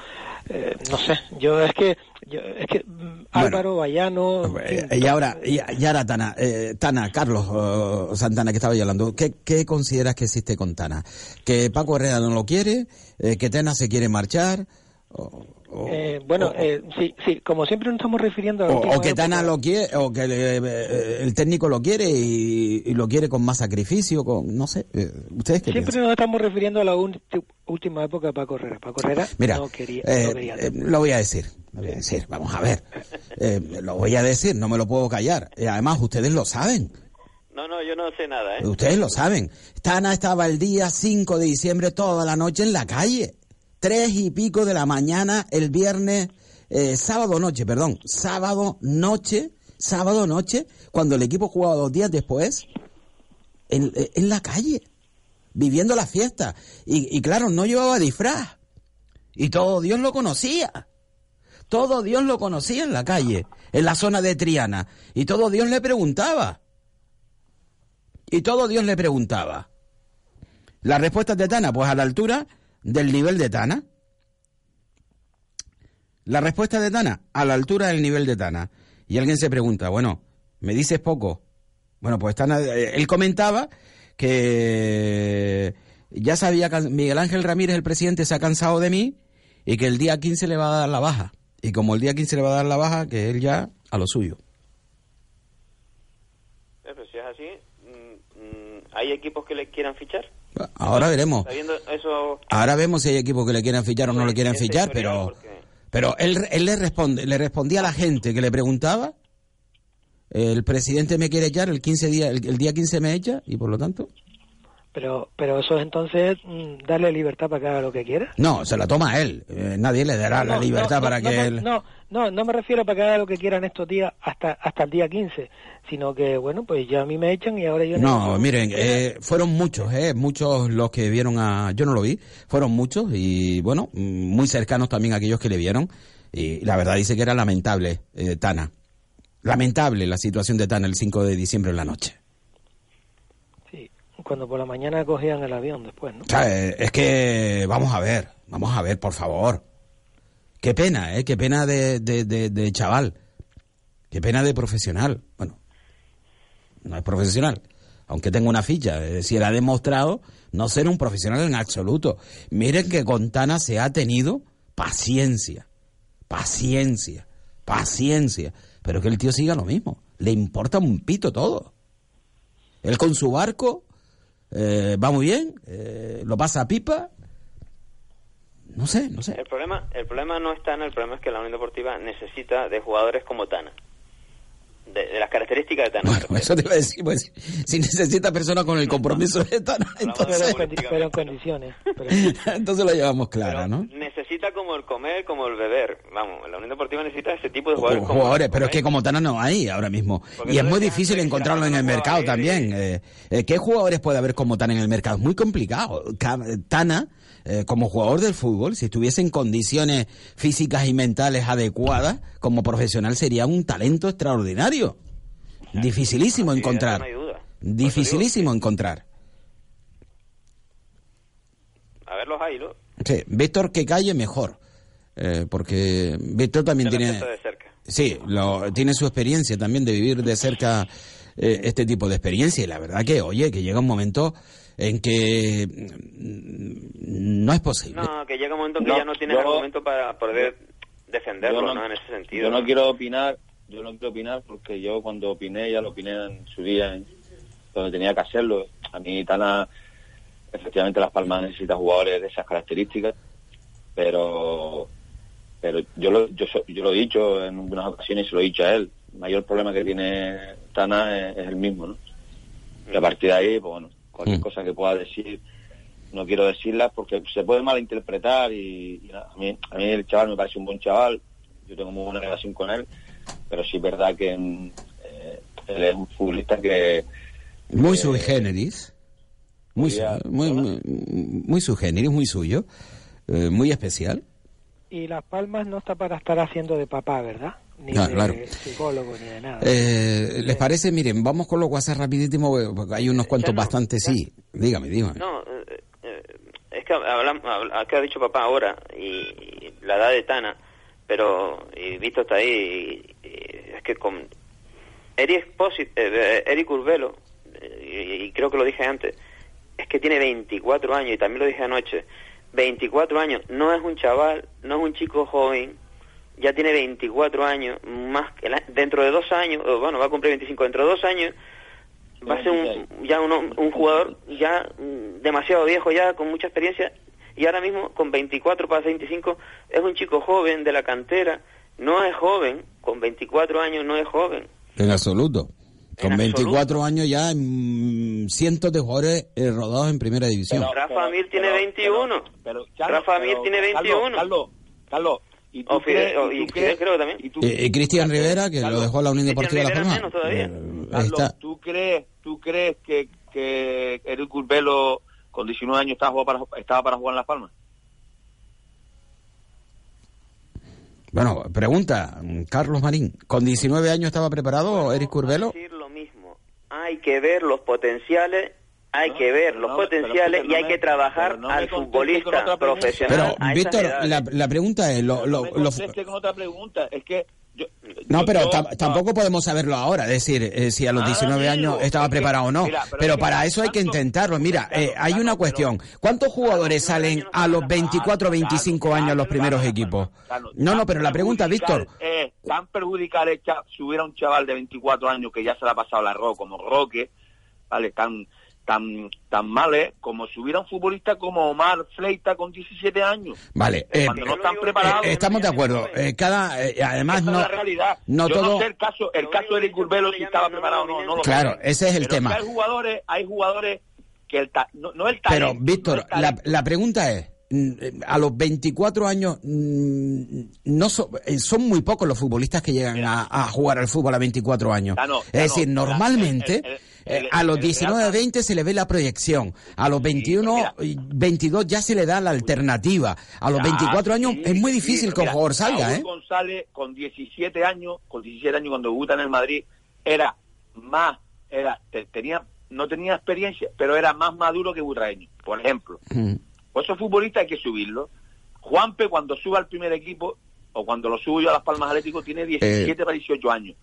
eh, no sé, yo es que, yo, es que mm, Álvaro, Bayano... Eh, y ahora, y, y ahora Tana, eh, Tana, Carlos Santana, que estaba yo hablando, ¿qué, ¿qué consideras que existe con Tana? ¿Que Paco Herrera no lo quiere? Eh, ¿Que Tana se quiere marchar? O, o- eh, bueno, o- eh, sí, sí, como siempre nos estamos refiriendo a la o, o que época- Tana lo quiere, o que eh, eh, el técnico lo quiere y, y lo quiere con más sacrificio, con no sé. eh, ¿Ustedes qué Siempre piensan? nos estamos refiriendo a la ulti- última época de Paco Herrera. Paco Herrera Mira, no quería, eh, no quería eh, lo voy a decir. Me voy a decir, vamos a ver. Eh, lo voy a decir, no me lo puedo callar. Eh, además, ustedes lo saben. No, no, yo no sé nada, ¿eh? Ustedes lo saben. Tana estaba el día 5 de diciembre toda la noche en la calle. Tres y pico de la mañana el viernes, eh, sábado noche, perdón, sábado noche, sábado noche, cuando el equipo jugaba dos días después, en, en la calle, viviendo la fiesta. Y, claro, no llevaba disfraz. Y todo Dios lo conocía. Todo Dios lo conocía en la calle, en la zona de Triana. Y todo Dios le preguntaba. Y todo Dios le preguntaba. La respuesta de Tana, pues a la altura del nivel de Tana. La respuesta de Tana, a la altura del nivel de Tana. Y alguien se pregunta, bueno, ¿me dices poco? Bueno, pues Tana, eh, él comentaba que ya sabía que Miguel Ángel Ramírez, el presidente, se ha cansado de mí y que el día 15 le va a dar la baja. Y como el día 15 le va a dar la baja, que él ya a lo suyo. Eh, si es así, mm, mm, ¿hay equipos que le quieran fichar? Ahora veremos. Eso, Ahora vemos si hay equipos que le quieren fichar o no le quieren ese fichar, pero porque- pero él, él le responde, le respondía a la gente que le preguntaba, el presidente me quiere echar, el 15 día, el, el día 15 me echa y por lo tanto, Pero, pero eso es entonces mm, darle libertad para que haga lo que quiera. no, se la toma él, Eh, nadie le dará la No, libertad no, para no, que no, él No, no, no me refiero para que haga lo que quiera en estos días hasta hasta el día 15, sino que, bueno, pues ya a mí me echan y ahora yo No, miren, eh, fueron muchos, eh, muchos los que vieron a... Yo no lo vi, fueron muchos y, bueno, mm, muy cercanos también aquellos que le vieron. Y la verdad dice que era lamentable, eh, Tana. Lamentable la situación de Tana el 5 de diciembre en la noche. Sí, cuando por la mañana cogían el avión después, ¿no? O sea, eh, es que, vamos a ver, vamos a ver, por favor. Qué pena, ¿eh? Qué pena de, de, de, chaval. Qué pena de profesional. Bueno, no es profesional. Aunque tenga una ficha. Es decir, ha demostrado no ser un profesional en absoluto. Miren que con Tana se ha tenido paciencia. Paciencia. Paciencia. Pero que el tío siga lo mismo. Le importa un pito todo. Él con su barco eh, va muy bien, eh, lo pasa a pipa. No sé, no sé. El problema, el problema no es Tana, el problema es que la Unión Deportiva necesita de jugadores como Tana. De, de las características de Tana. Bueno, eso te iba a decir, pues, si necesita personas con el compromiso de Tana, entonces, pero en condiciones. pero- entonces lo llevamos clara, Pero ¿no? Necesita como el comer, como el beber. Vamos, la Unión Deportiva necesita ese tipo de Como jugadores. como- pero es que como Tana no hay ahora mismo. Porque Y es muy difícil encontrarlo en el mercado también. Eh, eh, ¿Qué jugadores puede haber como Tana en el mercado? Es muy complicado. Ca- Tana, eh, como jugador del fútbol, si estuviese en condiciones físicas y mentales adecuadas, como profesional sería un talento extraordinario. Dificilísimo encontrar. no hay duda. Dificilísimo encontrar. A ver los hay, ¿no? Sí, Víctor que calle mejor. Eh, porque Víctor también Se tiene... acepta de cerca. Sí, lo, tiene su experiencia también de vivir de cerca eh, este tipo de experiencia. Y la verdad que, oye, que llega un momento en que mm, no es posible. No, que llega un momento en que No, ya no tienes yo- argumento para poder defenderlo, ¿no? no- En ese sentido. Yo no ¿no? quiero opinar, yo no quiero opinar porque yo cuando opiné, ya lo opiné en su día, en- donde tenía que hacerlo. A mí Tana, efectivamente Las Palmas necesita jugadores de esas características, pero pero yo lo, yo, yo lo he dicho en algunas ocasiones y se lo he dicho a él. El mayor problema que tiene Tana es, es el mismo, ¿no? Y a partir de ahí, pues bueno, cualquier Mm. cosa que pueda decir, no quiero decirla porque se puede malinterpretar y, y a, mí, a mí el chaval me parece un buen chaval, yo tengo muy buena relación con él, pero sí es verdad que mm, eh, él es un futbolista que... Muy eh, sui generis. Muy, su- muy, muy, muy sui generis, muy suyo. eh, muy especial. Y Las Palmas no está para estar haciendo de papá, ¿verdad? Ni Ah, de claro. psicólogo, ni de nada. Eh, ¿Les parece? Miren, vamos con los WhatsApp rapidísimo, porque hay unos cuantos Ya no, bastante, ya. sí. Dígame, dígame. No, eh, eh, es que hablam- habla- que ha dicho papá ahora y, y la edad de Tana, pero y visto está ahí, y- y es que con Eric Exposit, eh, Eric Urbelo, eh, y, y creo que lo dije antes, es que tiene 24 años y también lo dije anoche, 24 años, no es un chaval, no es un chico joven, ya tiene 24 años, más que la- dentro de dos años, o bueno, va a cumplir 25, dentro de dos años va a ser un, ya un, un jugador ya mm, demasiado viejo ya con mucha experiencia y ahora mismo con 24 para 25 es un chico joven de la cantera no es joven, con 24 años no es joven. En absoluto. Con En 24 absoluto. años ya cientos de jugadores eh, rodados en primera división. Pero- Rafa Mir tiene 21. Pero, Rafa Mir tiene 21. Carlos, Carlos, ¿y tú O Fidel, crees- o- y tú crees- creo también. y Eh, eh, Cristian Rivera, que Carlos, lo dejó la Unión Deportiva Palmas. menos todavía. eh, Carlos, ¿tú crees, tú crees que, que Eric Curbelo con 19 años estaba, jugando para, estaba para jugar en Las Palmas? Bueno, pregunta, Carlos Marín, ¿con 19 años estaba preparado Eric Curbelo? mismo. Hay que ver los potenciales, hay No, que ver los no- potenciales pero y hay que trabajar no al futbolista profesional. Pero, Víctor, la, la pregunta es, lo, lo- me lo- conteste con otra pregunta, es que... Yo, no, pero yo- no. tampoco podemos saberlo ahora, decir, eh, si a los Ah, 19 amigo, años estaba preparado o no. mira, pero pero es que para eso hay que intentarlo. Mira, eh, hay una cuestión. ¿Cuántos jugadores salen a los 24 o 25 años los primeros equipos? No, no, pero la pregunta, Víctor, Es tan perjudicial es si hubiera un chaval de 24 años que ya se le ha pasado la arroz como Roque, ¿vale? Tan tan tan mal es como si hubiera un futbolista como Omar Fleita con 17 años. vale, eh, cuando no están eh, preparados. estamos de acuerdo. eh, cada, eh, además no, es la realidad. no Yo todo. no sé el caso, el caso de Eric Curbelo si estaba no preparado o no, no lo Claro, ese es el Pero tema. que hay jugadores, hay jugadores que el ta- no, no el Pero, talento, Víctor, no el la, talento. la pregunta es, a los 24 años, mm, no so- eh, son muy pocos los futbolistas que llegan a, a jugar al fútbol a 24 años. Ya no, es decir, no. normalmente... El- el- el- a los el 19, Real- 20 se le ve la proyección. A los 21, mira. y 22 ya se le da la alternativa. A los Ya, 24 años sí, es muy sí, difícil pero que un mira, jugador salga, Raúl ¿eh? González con 17 años, con 17 años cuando debuta en el Madrid, era más, era, te- tenía, no tenía experiencia, pero era más maduro que Butraeño, por ejemplo. Mm. Pues esos futbolistas hay que subirlos. Juanpe cuando suba al primer equipo, o cuando lo subo yo a Las Palmas Atlético, tiene 17 para 18 años.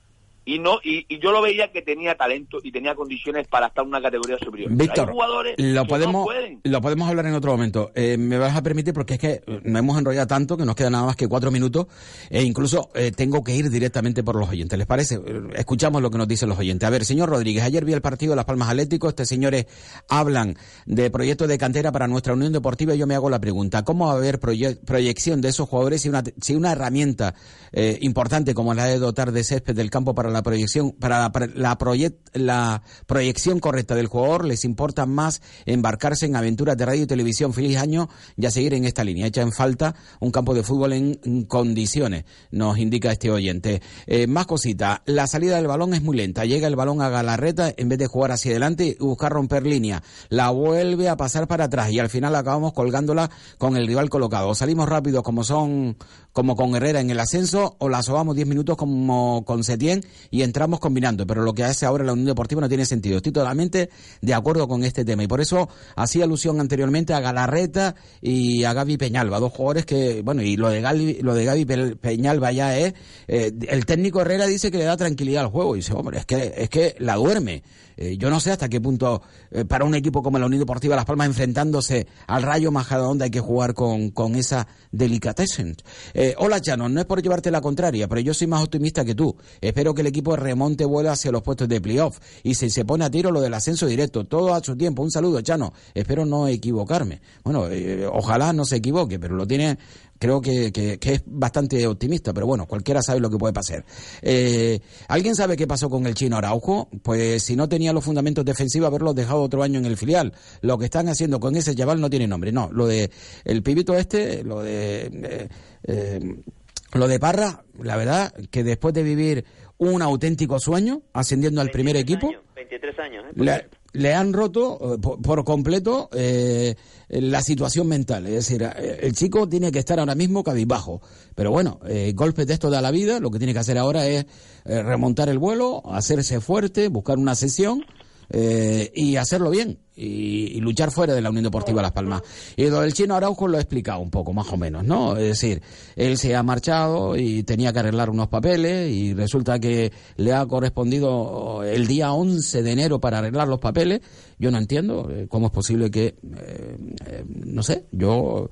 Y no y, y yo lo veía que tenía talento y tenía condiciones para estar en una categoría superior. Víctor, hay jugadores lo no podemos, lo podemos hablar en otro momento. Eh, me vas a permitir porque es que eh, nos hemos enrollado tanto que nos queda nada más que cuatro minutos e incluso eh, tengo que ir directamente por los oyentes. ¿Les parece? Escuchamos lo que nos dicen los oyentes. A ver, señor Rodríguez, ayer vi el partido de Las Palmas Atlético. Estos señores hablan de proyectos de cantera para nuestra Unión Deportiva y yo me hago la pregunta. ¿Cómo va a haber proye- proyección de esos jugadores si una, si una herramienta eh, importante como la de dotar de césped del campo para la proyección, para la, la, proyec- la proyección correcta del jugador, les importa más embarcarse en aventuras de radio y televisión. Feliz año y a seguir en esta línea. Echa en falta un campo de fútbol en, condiciones, nos indica este oyente. Eh, más cosita, la salida del balón es muy lenta. Llega el balón a Galarreta en vez de jugar hacia adelante y buscar romper línea. La vuelve a pasar para atrás y al final acabamos colgándola con el rival colocado. Salimos rápido como son, como con Herrera en el ascenso, o la sobamos 10 minutos como con Setién y entramos combinando. Pero lo que hace ahora la Unión Deportiva no tiene sentido. Estoy totalmente de acuerdo con este tema y por eso hacía alusión anteriormente a Galarreta y a Gaby Peñalba, dos jugadores que, bueno, y lo de Gaby, lo de Gaby Pe- Peñalba ya es, eh, el técnico Herrera dice que le da tranquilidad al juego y dice, hombre, es que, es que la duerme. Eh, yo no sé hasta qué punto eh, para un equipo como la Unión Deportiva Las Palmas enfrentándose al Rayo Majadahonda hay que jugar con, con esa delicatessen. Eh, hola Chano, no es por llevarte la contraria, pero yo soy más optimista que tú. Espero que el equipo remonte vuelo hacia los puestos de playoff y si se pone a tiro lo del ascenso directo, todo a su tiempo. Un saludo Chano, espero no equivocarme. Bueno, ojalá no se equivoque, pero lo tiene creo que, que- que es bastante optimista, pero bueno, cualquiera sabe lo que puede pasar. Eh, ¿Alguien sabe qué pasó con el chino Araujo? Pues si no tenía los fundamentos defensivos, haberlos dejado otro año en el filial. Lo que están haciendo con ese chaval no tiene nombre. No, lo de el pibito este, lo de... eh, eh, lo de Parra, la verdad, que después de vivir un auténtico sueño, ascendiendo al primer 23 equipo, años, 23 años, ¿eh? Le, han roto eh, por, completo eh, la situación mental. Es decir, eh, el chico tiene que estar ahora mismo cabizbajo. Pero bueno, eh, golpes de esto de la vida, lo que tiene que hacer ahora es eh, remontar el vuelo, hacerse fuerte, buscar una sesión. Eh, y hacerlo bien y, y luchar fuera de la Unión Deportiva Las Palmas. Y lo del chino Araujo lo he explicado un poco, más o menos, ¿no? Es decir, él se ha marchado y tenía que arreglar unos papeles y resulta que le ha correspondido el día 11 de enero para arreglar los papeles. Yo no entiendo eh, cómo es posible que, eh, eh, no sé, yo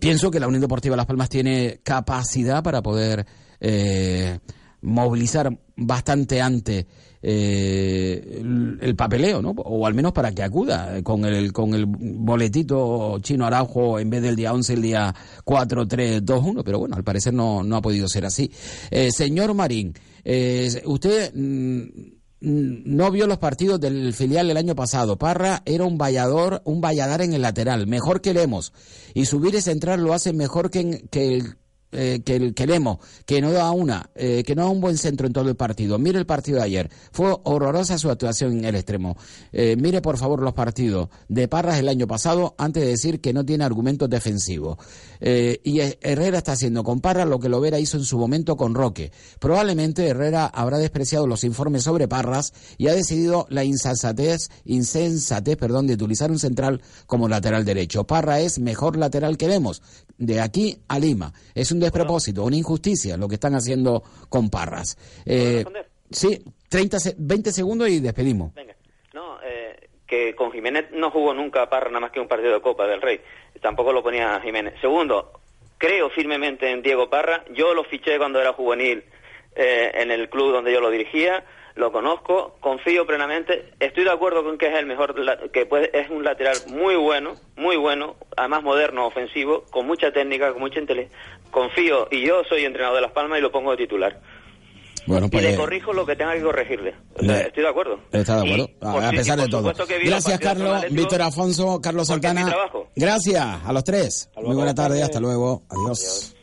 pienso que la Unión Deportiva Las Palmas tiene capacidad para poder eh, movilizar bastante antes eh, el, el papeleo, ¿no? O al menos para que acuda con el, con el boletito chino Araujo en vez del día 11, el día 4, 3, 2, 1. Pero bueno, al parecer no, no ha podido ser así. Eh, señor Marín, eh, usted mm, mm, no vio los partidos del filial el año pasado. Parra era un vallador, un valladar en el lateral, mejor que Lemos. Y subir y centrar lo hace mejor que, en- que el eh, que queremos, que no da una, eh, que no da un buen centro en todo el partido. Mire el partido de ayer. Fue horrorosa su actuación en el extremo. Eh, mire por favor los partidos de Parras el año pasado antes de decir que no tiene argumentos defensivos. Eh, y eh, Herrera está haciendo con Parras lo que Lovera hizo en su momento con Roque. Probablemente Herrera habrá despreciado los informes sobre Parras y ha decidido la insensatez, insensatez, perdón, de utilizar un central como lateral derecho. Parra es mejor lateral que Lemos, de aquí a Lima. Es un despropósito, una injusticia lo que están haciendo con Parras. Eh, sí, 30, se- 20 segundos y despedimos. Venga. No, eh, que con Jiménez no jugó nunca Parra nada más que un partido de Copa del Rey. Tampoco lo ponía Jiménez. Segundo, creo firmemente en Diego Parra. Yo lo fiché cuando era juvenil eh, en el club donde yo lo dirigía. Lo conozco, confío plenamente. Estoy de acuerdo con que es el mejor, que puede- es un lateral muy bueno, muy bueno, además moderno, ofensivo, con mucha técnica, con mucha inteligencia. Confío y yo soy entrenador de Las Palmas y lo pongo de titular. Bueno, Y pues le corrijo lo que tenga que corregirle. O sea, Le- estoy de acuerdo. Está de acuerdo, Y, a pesar y de todo. Gracias, Carlos, Víctor Afonso, Carlos Santana. Gracias a los tres. Muy buena tarde, hasta luego. Adiós.